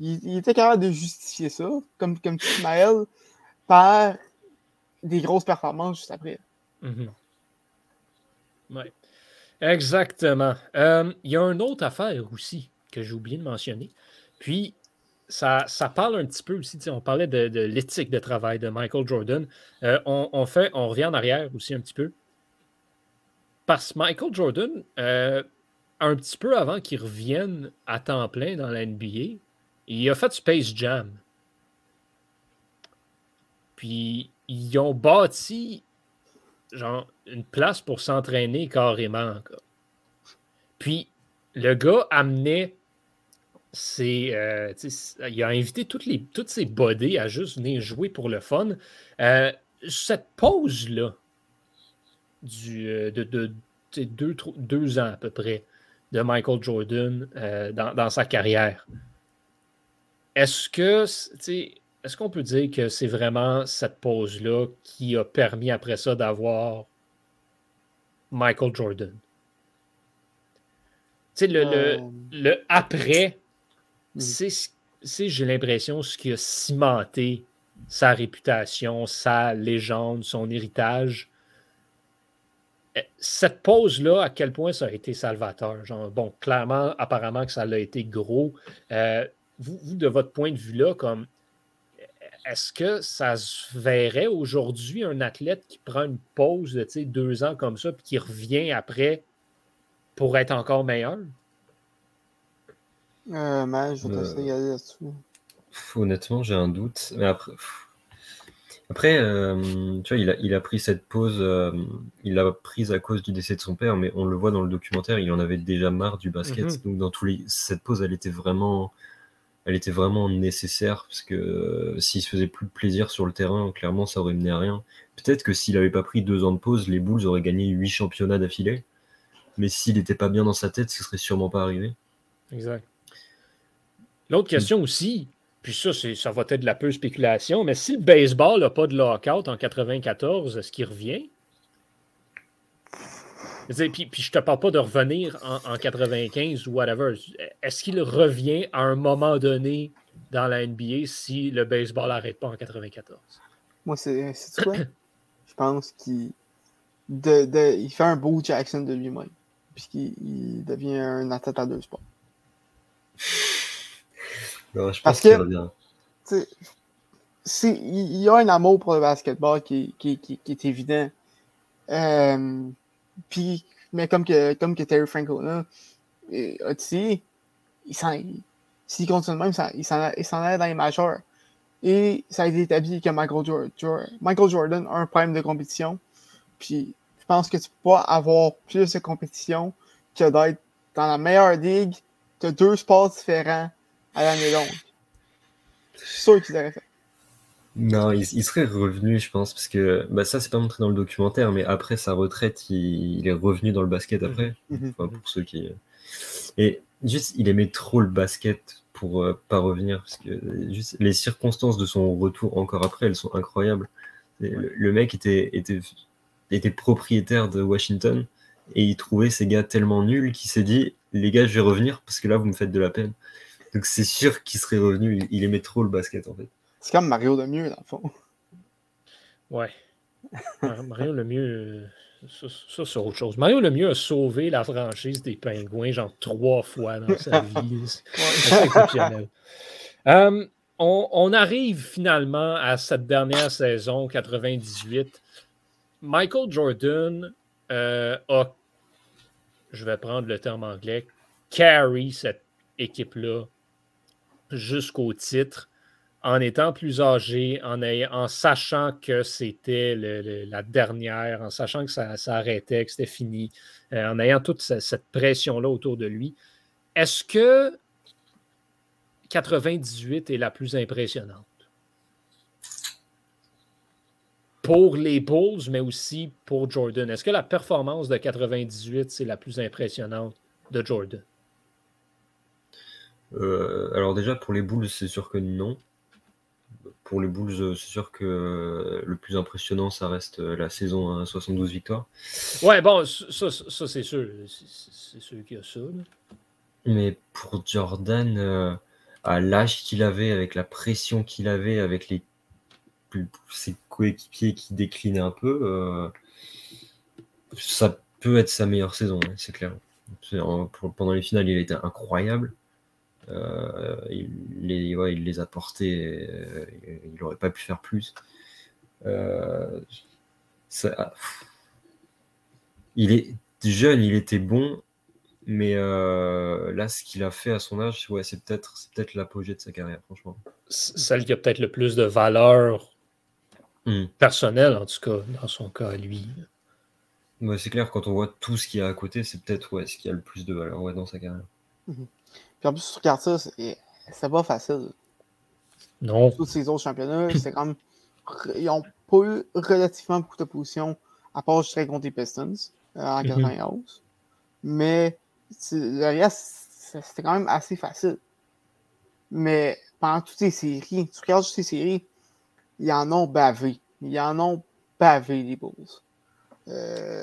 Speaker 2: il, était capable de justifier ça, comme, comme Ismaël, par des grosses performances juste après.
Speaker 1: Oui. Exactement. Euh, il y a une autre affaire aussi que j'ai oublié de mentionner. Puis, ça, ça parle un petit peu aussi, on parlait de, l'éthique de travail de Michael Jordan. Euh, on, fait, on revient en arrière aussi un petit peu. Parce que Michael Jordan, euh, un petit peu avant qu'il revienne à temps plein dans la NBA, il a fait Space Jam. Puis ils ont bâti genre une place pour s'entraîner carrément. Puis le gars amenait ses, euh, il a invité toutes, les, toutes ses bodies à juste venir jouer pour le fun. Euh, cette pause-là, euh, de, de, deux, deux, ans à peu près, de Michael Jordan dans, sa carrière, est-ce que, est-ce qu'on peut dire que c'est vraiment cette pause-là qui a permis après ça d'avoir Michael Jordan? sais, le, le, le, après, mm. c'est, j'ai l'impression, ce qui a cimenté sa réputation, sa légende, son héritage. Eh, cette pause-là, à quel point ça a été salvateur? Genre, bon, clairement, apparemment que ça a été gros. Euh, vous, de votre point de vue-là, comme est-ce que ça se verrait aujourd'hui un athlète qui prend une pause de deux ans comme ça puis qui revient après pour être encore meilleur?
Speaker 2: Euh, mais je vais
Speaker 3: euh, là-dessus. Honnêtement, j'ai un doute. Mais après, après euh, tu vois, il a, il a, pris cette pause, euh, il l'a prise à cause du décès de son père, mais on le voit dans le documentaire, il en avait déjà marre du basket. Mhm. Donc, dans tous les, cette pause, elle était vraiment elle était vraiment nécessaire parce que euh, s'il se faisait plus de plaisir sur le terrain, clairement, ça aurait mené à rien. Peut-être que s'il n'avait pas pris deux ans de pause, les Bulls auraient gagné huit championnats d'affilée. Mais s'il n'était pas bien dans sa tête, ce serait sûrement pas arrivé.
Speaker 1: Exact. L'autre question aussi, puis ça, ça va être de la peu spéculation, mais si le baseball n'a pas de lockout en 94, est-ce qu'il revient? Puis, puis je te parle pas de revenir en, 95 ou whatever. Est-ce qu'il revient à un moment donné dans la NBA si le baseball n'arrête pas en 94?
Speaker 2: Moi, c'est quoi? je pense qu'il de, il fait un beau Jackson de lui-même. Puisqu'il devient un athlète à deux sports.
Speaker 3: je Parce que
Speaker 2: il y a un amour pour le basketball qui, qui, qui, est évident. Euh, puis, mais comme que, comme que Terry Franco, là, a dit, s'il continue de même, il s'en allait dans les majors. Et ça a été établi que Michael Jordan, Michael Jordan a un problème de compétition. Puis, je pense que tu peux pas avoir plus de compétition que d'être dans la meilleure ligue de deux sports différents à l'année longue. Je suis sûr qu'ils auraient fait.
Speaker 3: Non, il, serait revenu, je pense, parce que bah, ça, c'est pas montré dans le documentaire, mais après sa retraite, il, est revenu dans le basket mmh. après. Enfin, pour ceux qui. Et juste, il aimait trop le basket pour euh, pas revenir, parce que juste les circonstances de son retour encore après, elles sont incroyables. Le, mec était, était, était propriétaire de Washington et il trouvait ces gars tellement nuls qu'il s'est dit les gars, je vais revenir parce que là, vous me faites de la peine. Donc c'est sûr qu'il serait revenu. Il aimait trop le basket en fait.
Speaker 2: C'est comme Mario le mieux, dans le fond.
Speaker 1: Ouais. Mario le mieux, ça, c'est autre chose. Mario le mieux a sauvé la franchise des Pingouins, genre trois fois dans sa [laughs] vie. C'est exceptionnel. Euh, on, arrive finalement à cette dernière saison, 98. Michael Jordan euh, a, je vais prendre le terme anglais, carry cette équipe-là jusqu'au titre en étant plus âgé, en, sachant que c'était la dernière, en sachant que ça, arrêtait, que c'était fini, euh, en ayant toute cette pression-là autour de lui, est-ce que 98 est la plus impressionnante? Pour les Bulls, mais aussi pour Jordan. Est-ce que la performance de 98, c'est la plus impressionnante de Jordan?
Speaker 3: Euh, alors déjà, pour les Bulls, c'est sûr que non pour les Bulls, euh, c'est sûr que euh, le plus impressionnant, ça reste euh, la saison à 72 victoires.
Speaker 1: Ouais, bon, ça, c'est sûr. C'est sûr qu'il y a ça.
Speaker 3: Mais pour Jordan, à l'âge qu'il avait, avec la pression qu'il avait, avec les, ses coéquipiers qui déclinaient un peu, ça peut être sa meilleure saison, hein, c'est clair. pendant les finales, il a été incroyable. Euh, il, les, il les a portés, euh, il n'aurait pas pu faire plus. Euh, il est jeune, il était bon, mais là, ce qu'il a fait à son âge, ouais, c'est peut-être peut l'apogée de sa carrière, franchement.
Speaker 1: Celle qui a peut-être le plus de valeur hmm. personnelle, en tout cas, dans son cas à lui.
Speaker 3: c'est clair, quand on voit tout ce qu'il y a à côté, c'est peut-être ouais, ce qui a le plus de valeur ouais, dans sa carrière. Mhm.
Speaker 2: En plus, tu regardes ça, c'est pas facile.
Speaker 1: Non.
Speaker 2: Tous ces autres championnats, c'est comme. Ils ont pas eu relativement beaucoup de positions, à part je dirais contre les Pistons euh, en 91. Mhm. Mais le reste, c'était quand même assez facile. Mais pendant toutes ces séries, tu regardes toutes ces séries, ils en ont bavé. Ils en ont bavé, les Bulls. Euh,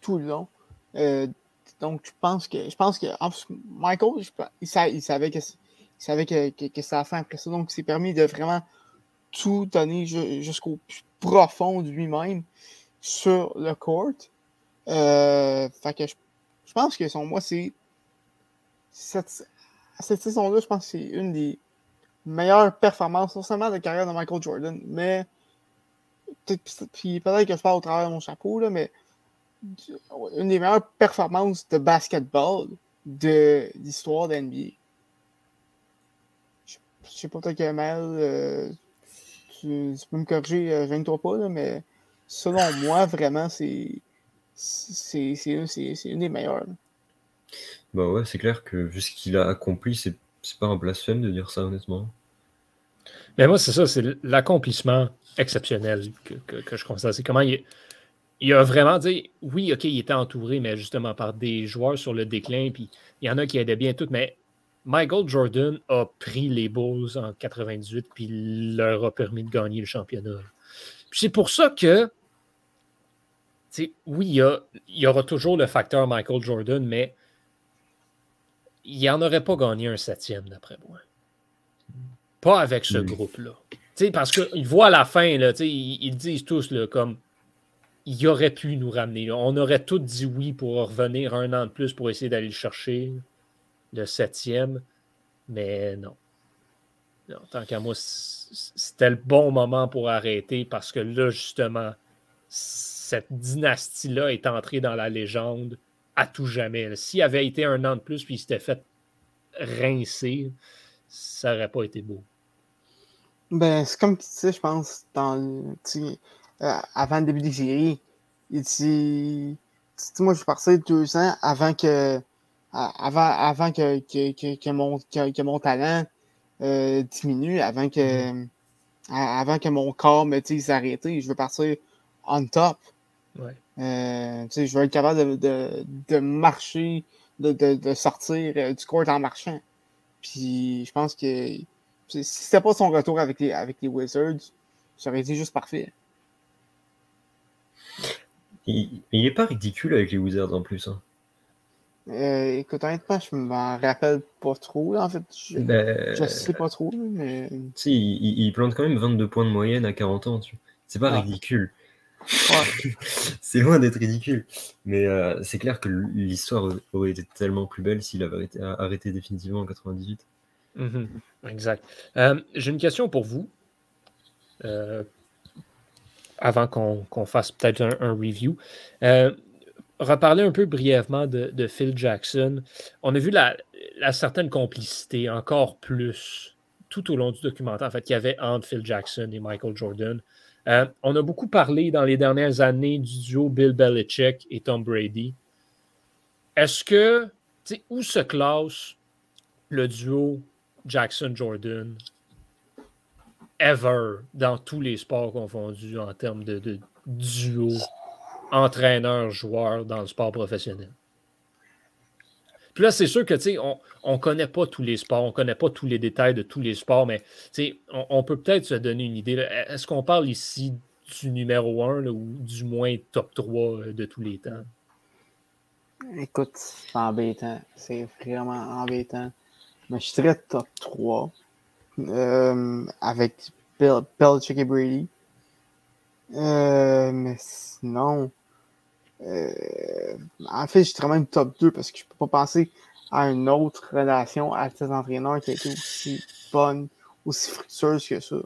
Speaker 2: tout le long. Euh, donc, je pense que, je pense que Michael, il, savait, que, savait que, que, ça a fait après ça. Donc, il s'est permis de vraiment tout donner jusqu'au plus profond de lui-même sur le court. Euh, fait que je, pense que son moi, c'est. Cette, cette saison-là, je pense que c'est une des meilleures performances, non seulement de la carrière de Michael Jordan, mais. Puis peut-être que je parle au travers de mon chapeau, là, mais une des meilleures performances de basketball de l'histoire de NBA. Je, sais pas, peut-être que Mel, euh, tu, peux me corriger, euh, je toi pas, mais selon moi, vraiment, c'est c'est une des meilleures.
Speaker 3: Bah ouais, c'est clair que vu ce qu'il a accompli, c'est pas un blasphème de dire ça, honnêtement.
Speaker 1: Mais moi, c'est ça, c'est l'accomplissement exceptionnel que, que, je constate. C'est comment il, il a vraiment dit, oui, OK, il était entouré, mais justement par des joueurs sur le déclin, puis il y en a qui aidaient bien tout, mais Michael Jordan a pris les Bulls en 98, puis leur a permis de gagner le championnat. c'est pour ça que, oui, il y, aura toujours le facteur Michael Jordan, mais il n'en aurait pas gagné un septième, d'après moi. Pas avec ce groupe-là. Parce qu'ils voient à la fin, là, ils, ils disent tous là, comme il aurait pu nous ramener. On aurait tous dit oui pour revenir un an de plus pour essayer d'aller le chercher, le septième. Mais non. non tant qu'à moi, c'était le bon moment pour arrêter parce que là, justement, cette dynastie-là est entrée dans la légende à tout jamais. S'il avait été un an de plus puis il s'était fait rincer, ça n'aurait pas été beau.
Speaker 2: Ben, c'est comme tu sais, je pense, dans euh, avant le début des séries. Il dit, moi, je suis parti deux ans avant que, avant, avant que, que, que, mon, que, mon talent euh, diminue, avant que, avant que mon corps me dise arrêter. Je veux partir on top. Ouais. Euh, je veux être capable de, de, de marcher, de, de, de sortir euh, du court en marchant. Puis je pense que si c'était pas son retour avec les, avec les Wizards, ça aurait été juste parfait.
Speaker 3: Il, il est pas ridicule avec les Wizards en plus. Hein.
Speaker 2: Euh, écoute, honnêtement, je m'en rappelle pas trop. en fait, je, ben, sais pas trop. Mais...
Speaker 3: Si, il, plante quand même 22 points de moyenne à 40 ans. C'est pas ridicule. [laughs] c'est loin d'être ridicule. Mais euh, c'est clair que l'histoire aurait été tellement plus belle s'il avait arrêté, définitivement en 98.
Speaker 1: Mm-hmm. exact. Euh, j'ai une question pour vous avant qu'on fasse peut-être un, review. Euh, reparler un peu brièvement de, Phil Jackson. On a vu la, certaine complicité, encore plus, tout au long du documentaire, en fait, qu'il y avait entre Phil Jackson et Michael Jordan. Euh, on a beaucoup parlé dans les dernières années du duo Bill Belichick et Tom Brady. Est-ce que, où se classe le duo Jackson-Jordan ever dans tous les sports confondus en termes de, duo entraîneur-joueur dans le sport professionnel. Puis là, c'est sûr que, tu sais, on ne connaît pas tous les sports, on ne connaît pas tous les détails de tous les sports, mais, tu sais, on, peut peut-être se donner une idée. Est-ce qu'on parle ici du numéro 1 ou du moins top 3 de tous les temps?
Speaker 2: Écoute, c'est embêtant. C'est vraiment embêtant. Mais je serais top 3. Euh, avec Bill, Belichick et Brady. Euh, mais sinon, euh, en fait, je suis même top 2 parce que je peux pas penser à une autre relation avec cet entraîneur qui a été aussi bonne, aussi fructueuse que ça.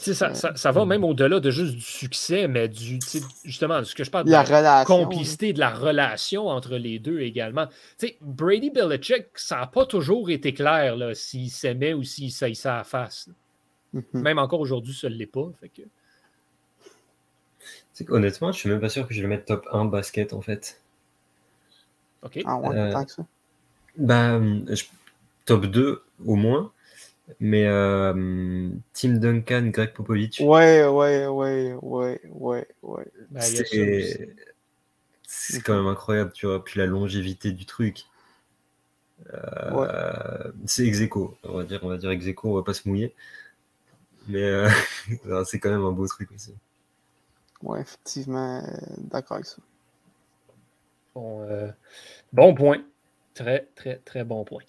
Speaker 1: Ça, ça, ça, va même au-delà de juste du succès, mais du justement, ce que je parle de la, complicité, de la relation entre les deux également. sais, Brady Belichick, ça n'a pas toujours été clair s'il s'aimait ou s'il s'haïssait à face. Mhm. Même encore aujourd'hui, ça ne l'est pas. Fait que...
Speaker 3: Honnêtement, je suis même pas sûr que je vais mettre top 1 basket en fait.
Speaker 1: Ok.
Speaker 2: Ah ouais, euh, que ça.
Speaker 3: Bah, top 2 au moins. Mais euh, Tim Duncan, Greg Popovich.
Speaker 2: Ouais, ouais, ouais, ouais, ouais, ouais.
Speaker 3: Bah, c'est quand même incroyable, tu vois. Puis la longévité du truc. Euh, c'est ex on va dire, on va dire ex on va pas se mouiller. Mais euh, [laughs] c'est quand même un beau truc aussi.
Speaker 2: Ouais, effectivement, d'accord avec ça.
Speaker 1: Bon, euh, bon point. Très, très, très bon point.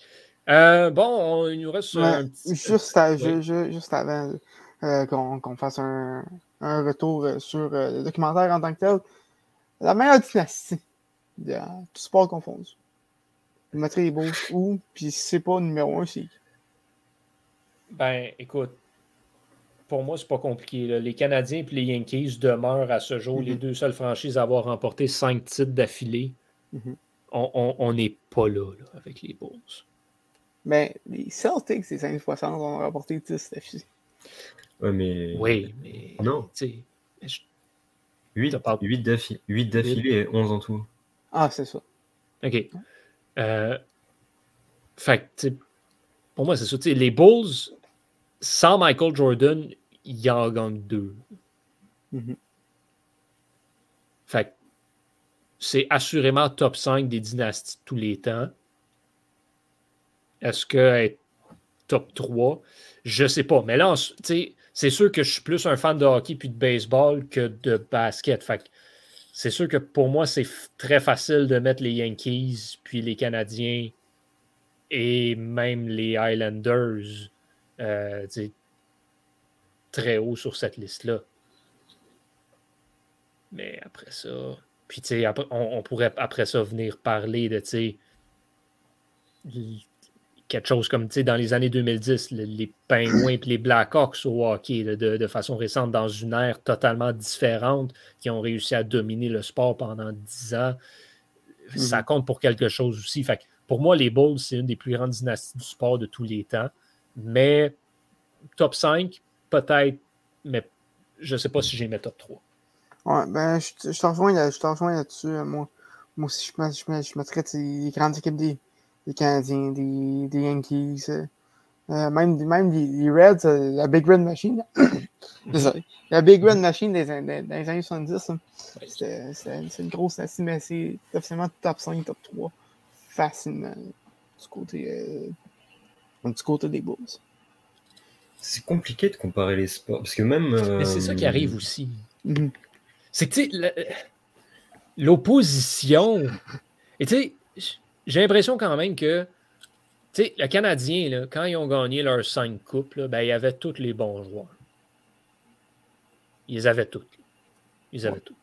Speaker 1: Euh, bon, il nous reste un
Speaker 2: petit... Juste, juste avant qu'on fasse un, un, retour sur le documentaire en tant que tel, la meilleure dynastie de tout sport confondu. Vous mettrez les beaux où, puis si c'est pas numéro un, c'est
Speaker 1: Ben, écoute, pour moi, c'est pas compliqué. Les Canadiens et les Yankees demeurent à ce jour les mhm. deux seules franchises à avoir remporté cinq titres d'affilée. Mhm. On n'est pas là, avec les Bulls.
Speaker 2: Mais les Celtics, ces 5 fois ont remporté 10 d'affilée.
Speaker 3: Ouais, mais.
Speaker 1: Oui, mais.
Speaker 3: Non. 8, 8 d'affilée et 11 en tout.
Speaker 2: Ah, c'est ça.
Speaker 1: OK. Euh, fait pour moi, c'est ça. Les Bulls, sans Michael Jordan, il y en gagne deux. Mm-hmm. Fait c'est assurément top 5 des dynasties de tous les temps. Est-ce que être top 3? Je sais pas. Mais là, c'est sûr que je suis plus un fan de hockey puis de baseball que de basket. C'est sûr que pour moi, c'est très facile de mettre les Yankees, puis les Canadiens et même les Highlanders euh, très haut sur cette liste-là. Mais après ça, puis on, on, pourrait après ça venir parler de quelque chose comme dans les années 2010, les Penguins et les Blackhawks au hockey de, façon récente dans une ère totalement différente qui ont réussi à dominer le sport pendant 10 ans. Ça mhm. compte pour quelque chose aussi. Fait pour moi, les Bulls, c'est une des plus grandes dynasties du sport de tous les temps. Mais top 5, peut-être, mais je ne sais pas si j'ai mes top 3.
Speaker 2: Ouais, ben, je, je te rejoins là-dessus. moi, moi aussi, je, je, je mettrais les grandes équipes des des Canadiens, des, des Yankees, euh, euh, même, même les, Reds, euh, la Big Red Machine. Désolé. [coughs] La Big Red Machine des, des, des années 70, hein. c'est une grosse assiette, mais c'est officiellement top 5, top 3, facilement, du côté, du côté des Bulls.
Speaker 3: C'est compliqué de comparer les sports, parce que même... Mais
Speaker 1: c'est ça qui arrive aussi. Mm-hmm. C'est que, tu sais, l'opposition... Et tu sais, j'ai l'impression quand même que, tu sais, le Canadien, là, quand ils ont gagné leurs cinq coupes, là, ben, il y avait tous les bons joueurs. Ils avaient tous. Ils avaient tous.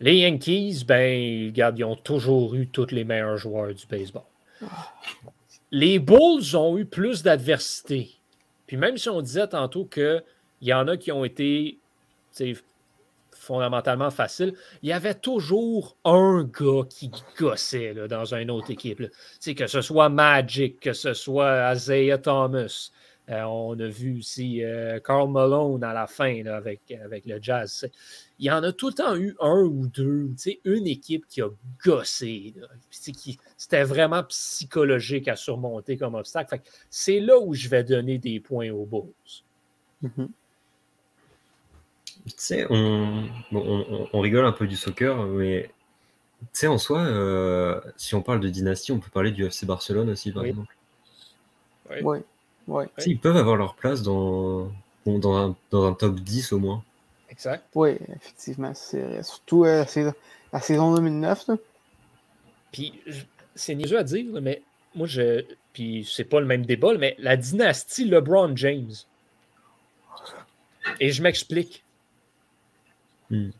Speaker 1: Les Yankees, ben, regarde, ils ont toujours eu tous les meilleurs joueurs du baseball. Les Bulls ont eu plus d'adversité. Puis même si on disait tantôt qu'il y en a qui ont été fondamentalement facile, il y avait toujours un gars qui gossait dans une autre équipe. Que ce soit Magic, que ce soit Isaiah Thomas. Euh, on a vu aussi euh, Carl Malone à la fin avec, avec le Jazz. Il y en a tout le temps eu un ou deux, une équipe qui a gossé. C'était vraiment psychologique à surmonter comme obstacle. C'est là où je vais donner des points aux Bulls. Mm-hmm.
Speaker 3: Tu sais, on, on, rigole un peu du soccer, mais tu sais, en soi, euh, si on parle de dynastie, on peut parler du FC Barcelone aussi, par exemple.
Speaker 2: Oui. Ouais.
Speaker 3: Ils peuvent avoir leur place dans, dans, un, dans un top 10 au moins.
Speaker 1: Exact.
Speaker 2: Oui, effectivement. Surtout euh, la saison 2009. Là.
Speaker 1: Puis, c'est niaiseux à dire, mais moi, je. Puis, c'est pas le même débat, mais la dynastie LeBron James. Et je m'explique. Hmm.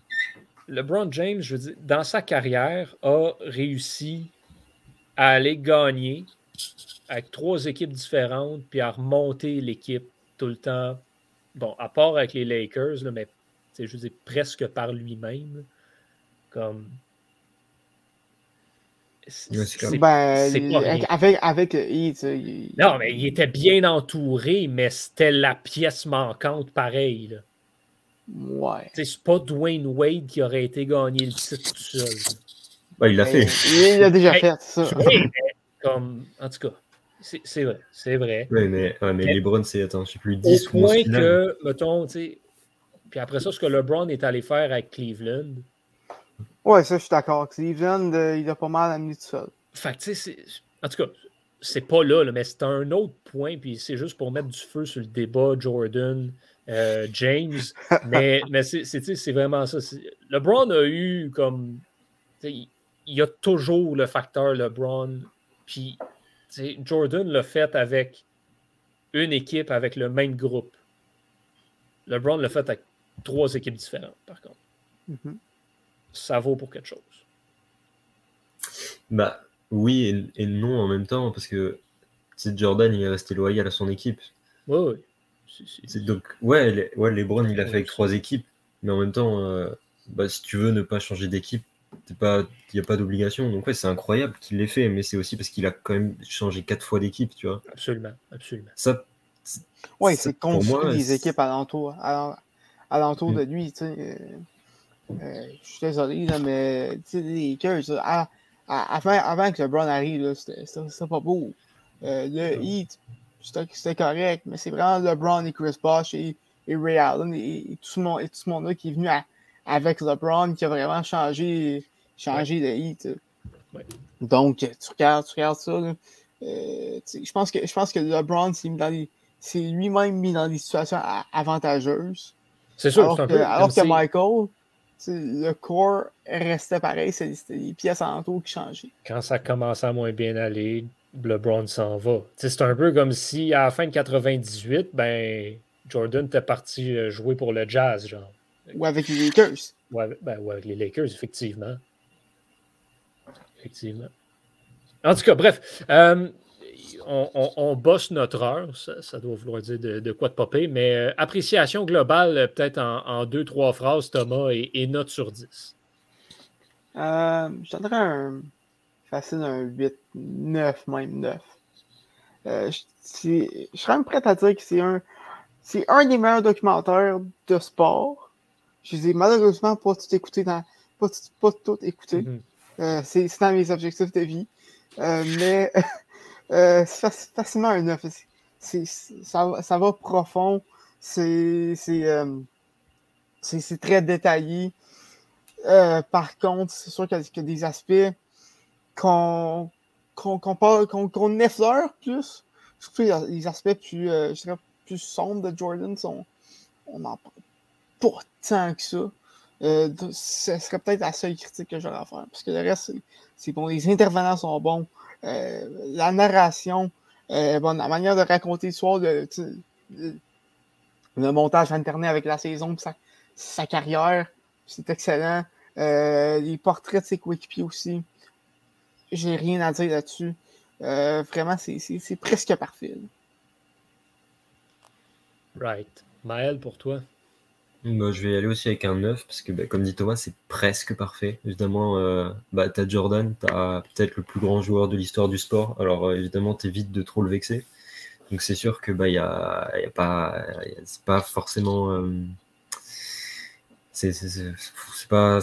Speaker 1: LeBron James, je veux dire, dans sa carrière, a réussi à aller gagner avec trois équipes différentes, puis à remonter l'équipe tout le temps. Bon, à part avec les Lakers, là, mais je veux dire, presque par lui-même. Comme.
Speaker 2: C'est ben, avec, avec
Speaker 1: Non, mais il était bien entouré, mais c'était la pièce manquante pareil. Là.
Speaker 2: Ouais.
Speaker 1: C'est pas Dwayne Wade qui aurait été gagné le titre tout seul.
Speaker 3: Ben, il l'a fait.
Speaker 2: Il l'a déjà fait, ça.
Speaker 1: comme, en tout cas, c'est vrai. C'est vrai.
Speaker 3: Oui, mais, ouais, mais, LeBron, c'est, attends, je sais plus, 10
Speaker 1: Au point que, mettons, tu sais, puis après ça, ce que LeBron est allé faire avec Cleveland.
Speaker 2: Ouais, ça, je suis d'accord. Cleveland, euh, il a pas mal amené tout seul.
Speaker 1: Fait que, tu sais, en tout cas, c'est pas là, là mais c'est un autre point, puis c'est juste pour mettre du feu sur le débat Jordan euh, James. mais [laughs] mais c'est vraiment ça. LeBron a eu comme. il y a toujours le facteur LeBron. Puis Jordan l'a fait avec une équipe, avec le même groupe. LeBron l'a fait avec trois équipes différentes, par contre. Mm-hmm. Ça vaut pour quelque chose.
Speaker 3: Bah oui et, non en même temps, parce que Jordan, il est resté loyal à son équipe.
Speaker 1: Oui,
Speaker 3: oui. Donc, ouais, ouais, LeBron, il a fait avec trois équipes, mais en même temps, euh, bah, si tu veux ne pas changer d'équipe, il n'y a pas d'obligation. Donc, ouais, c'est incroyable qu'il l'ait fait, mais c'est aussi parce qu'il a quand même changé quatre fois d'équipe, tu vois.
Speaker 1: Absolument, absolument.
Speaker 3: Ça,
Speaker 2: oui, c'est construire des équipes alentour, alentour de lui. Tu sais, euh, euh, je suis désolé, là, mais les Lakers, avant, avant, que LeBron arrive, c'était pas beau. Euh, le Heat, c'était correct, mais c'est vraiment LeBron et Chris Bosh et, Ray Allen et, tout ce monde, et tout ce monde-là qui est venu avec LeBron qui a vraiment changé, changé le Heat. Donc, tu regardes, tu regardes ça. Euh, je, pense que, je pense que LeBron s'est lui-même mis dans des situations avantageuses.
Speaker 1: C'est sûr,
Speaker 2: alors, que, alors que Michael, le corps restait pareil, c'était les pièces en tout qui changeaient.
Speaker 1: Quand ça commençait à moins bien aller, LeBron s'en va. C'est un peu comme si à la fin de 98, ben, Jordan était parti euh, jouer pour le Jazz, genre.
Speaker 2: Ou avec les Lakers.
Speaker 1: Ouais, ben, ou avec les Lakers, effectivement. Effectivement. En tout cas, bref, euh, on, bosse notre heure, ça, doit vouloir dire de, quoi de popper, mais euh, appréciation globale, peut-être en, deux, trois phrases, Thomas, et, note sur 10.
Speaker 2: je donnerais un facile un 8, 9, même 9. Euh, je, je serais même prêt à dire que c'est un, c'est un des meilleurs documentaires de sport. Je les ai malheureusement pas tout écouté dans, pas, pas tout écouté. Mm-hmm. euh, c'est, dans mes objectifs de vie. Euh, mais [laughs] c'est facilement un 9. C'est, ça, ça, va profond. C'est, très détaillé. par contre, c'est sûr qu'il y a des aspects qu'on qu'on effleure plus. Surtout les aspects plus, euh, je dirais, plus sombres de Jordan, sont, on n'en parle pas tant que ça. Euh, ce serait peut-être la seule critique que j'aurais à faire. Parce que le reste, c'est bon. Les intervenants sont bons. Euh, la narration, la manière de raconter l'histoire, le, le, montage internet avec la saison, sa, sa carrière, c'est excellent. les portraits de ses coéquipiers aussi j'ai rien à dire là-dessus. Euh, vraiment, c'est presque parfait.
Speaker 1: Right. Maël, pour toi?
Speaker 3: Bah, je vais y aller aussi avec un 9 parce que, bah, comme dit Thomas, c'est presque parfait. Évidemment, euh, bah, tu as Jordan, tu as peut-être le plus grand joueur de l'histoire du sport. Alors, euh, évidemment, tu évites de trop le vexer. Donc, c'est sûr que bah, y a, y a pas, c'est pas forcément. Euh, c'est pas.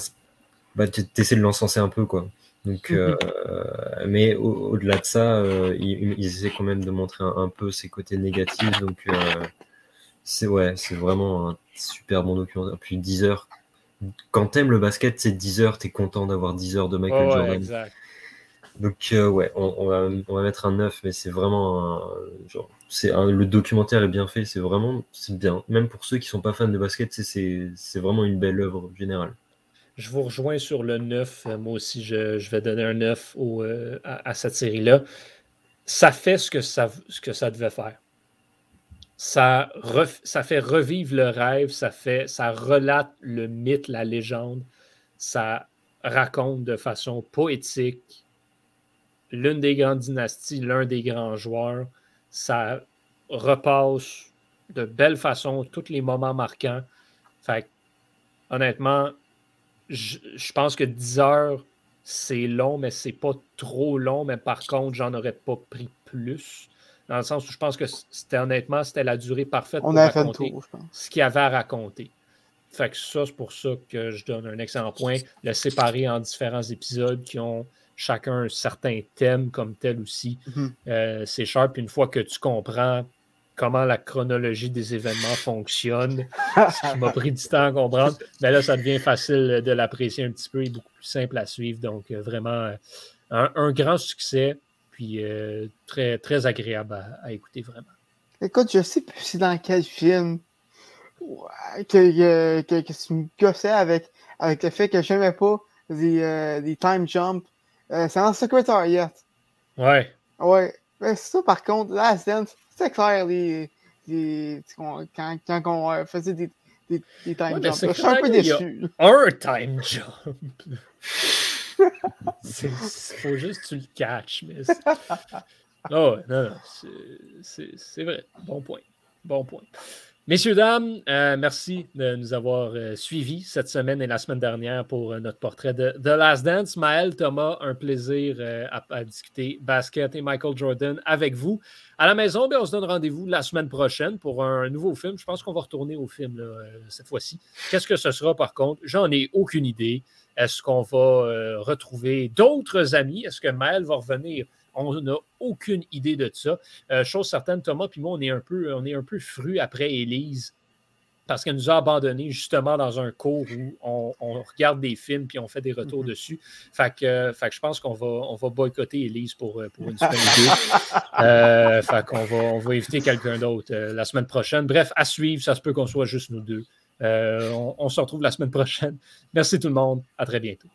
Speaker 3: Bah, tu essaies de l'encenser un peu, quoi. Donc, mmh euh, mais au-delà de ça, euh, ils, essaient quand même de montrer un, peu ses côtés négatifs. Donc, euh, c'est ouais, c'est vraiment un super bon documentaire. Puis 10 heures. Quand t'aimes le basket, c'est 10 heures, t'es content d'avoir 10 heures de Michael Jordan. Donc, ouais, on, va, on, va, mettre un 9, mais c'est vraiment un, genre, c'est le documentaire est bien fait, c'est vraiment, c'est bien. Même pour ceux qui sont pas fans de basket, c'est vraiment une belle œuvre générale.
Speaker 1: Je vous rejoins sur le 9. Euh, moi aussi, je, vais donner un 9 euh, à, cette série-là. Ça fait ce que ça, devait faire. Ça, ça fait revivre le rêve, ça, fait, ça relate le mythe, la légende, ça raconte de façon poétique l'une des grandes dynasties, l'un des grands joueurs. Ça repasse de belle façon tous les moments marquants. Fait honnêtement, je, pense que 10 heures, c'est long, mais c'est pas trop long. Mais par contre, j'en aurais pas pris plus. Dans le sens où je pense que c'était honnêtement, c'était la durée parfaite
Speaker 2: pour raconter
Speaker 1: ce qu'il y avait à raconter. Fait que ça, c'est pour ça que je donne un excellent point. Le séparer en différents épisodes qui ont chacun un certain thème comme tel aussi. Mm-hmm. Euh, c'est sharp. Une fois que tu comprends comment la chronologie des événements fonctionne, [laughs] ce qui m'a pris du temps à comprendre. Mais là, ça devient facile de l'apprécier un petit peu et beaucoup plus simple à suivre. Donc, euh, vraiment, euh, un, grand succès, puis euh, très, très agréable à, écouter, vraiment.
Speaker 2: Écoute, je sais plus c'est dans quel film que, que, tu me gossais avec, avec le fait que je n'aimais pas des, des time jumps Euh, c'est en secrétariat.
Speaker 1: Ouais.
Speaker 2: Ouais. Mais ça, par contre, Last Dance, c'est clair, les, les, quand, quand on euh, faisait des, des, des time
Speaker 1: ouais,
Speaker 2: jumps. Je suis un peu déçu.
Speaker 1: Un time jump. [laughs] Il faut juste que tu le catches. Mais oh, [laughs] non, non, c'est vrai. Bon point. Bon point. Messieurs, dames, euh, merci de nous avoir euh, suivis cette semaine et la semaine dernière pour euh, notre portrait de The Last Dance. Maël, Thomas, un plaisir à, discuter basket et Michael Jordan avec vous. À la maison, bien, on se donne rendez-vous la semaine prochaine pour un nouveau film. Je pense qu'on va retourner au film cette fois-ci. Qu'est-ce que ce sera par contre? J'en ai aucune idée. Est-ce qu'on va retrouver d'autres amis? Est-ce que Maël va revenir? On n'a aucune idée de ça. Euh, chose certaine, Thomas puis moi, on est un peu, on est un peu fru après Élise parce qu'elle nous a abandonnés justement dans un cours où on, regarde des films puis on fait des retours mm-hmm. dessus. Fait que, fait que je pense qu'on va, on va boycotter pour, euh, pour une semaine ou deux. [laughs] Euh, fait qu'on va, on va éviter quelqu'un d'autre la semaine prochaine. Bref, à suivre, ça se peut qu'on soit juste nous deux. on se retrouve la semaine prochaine. Merci tout le monde. À très bientôt.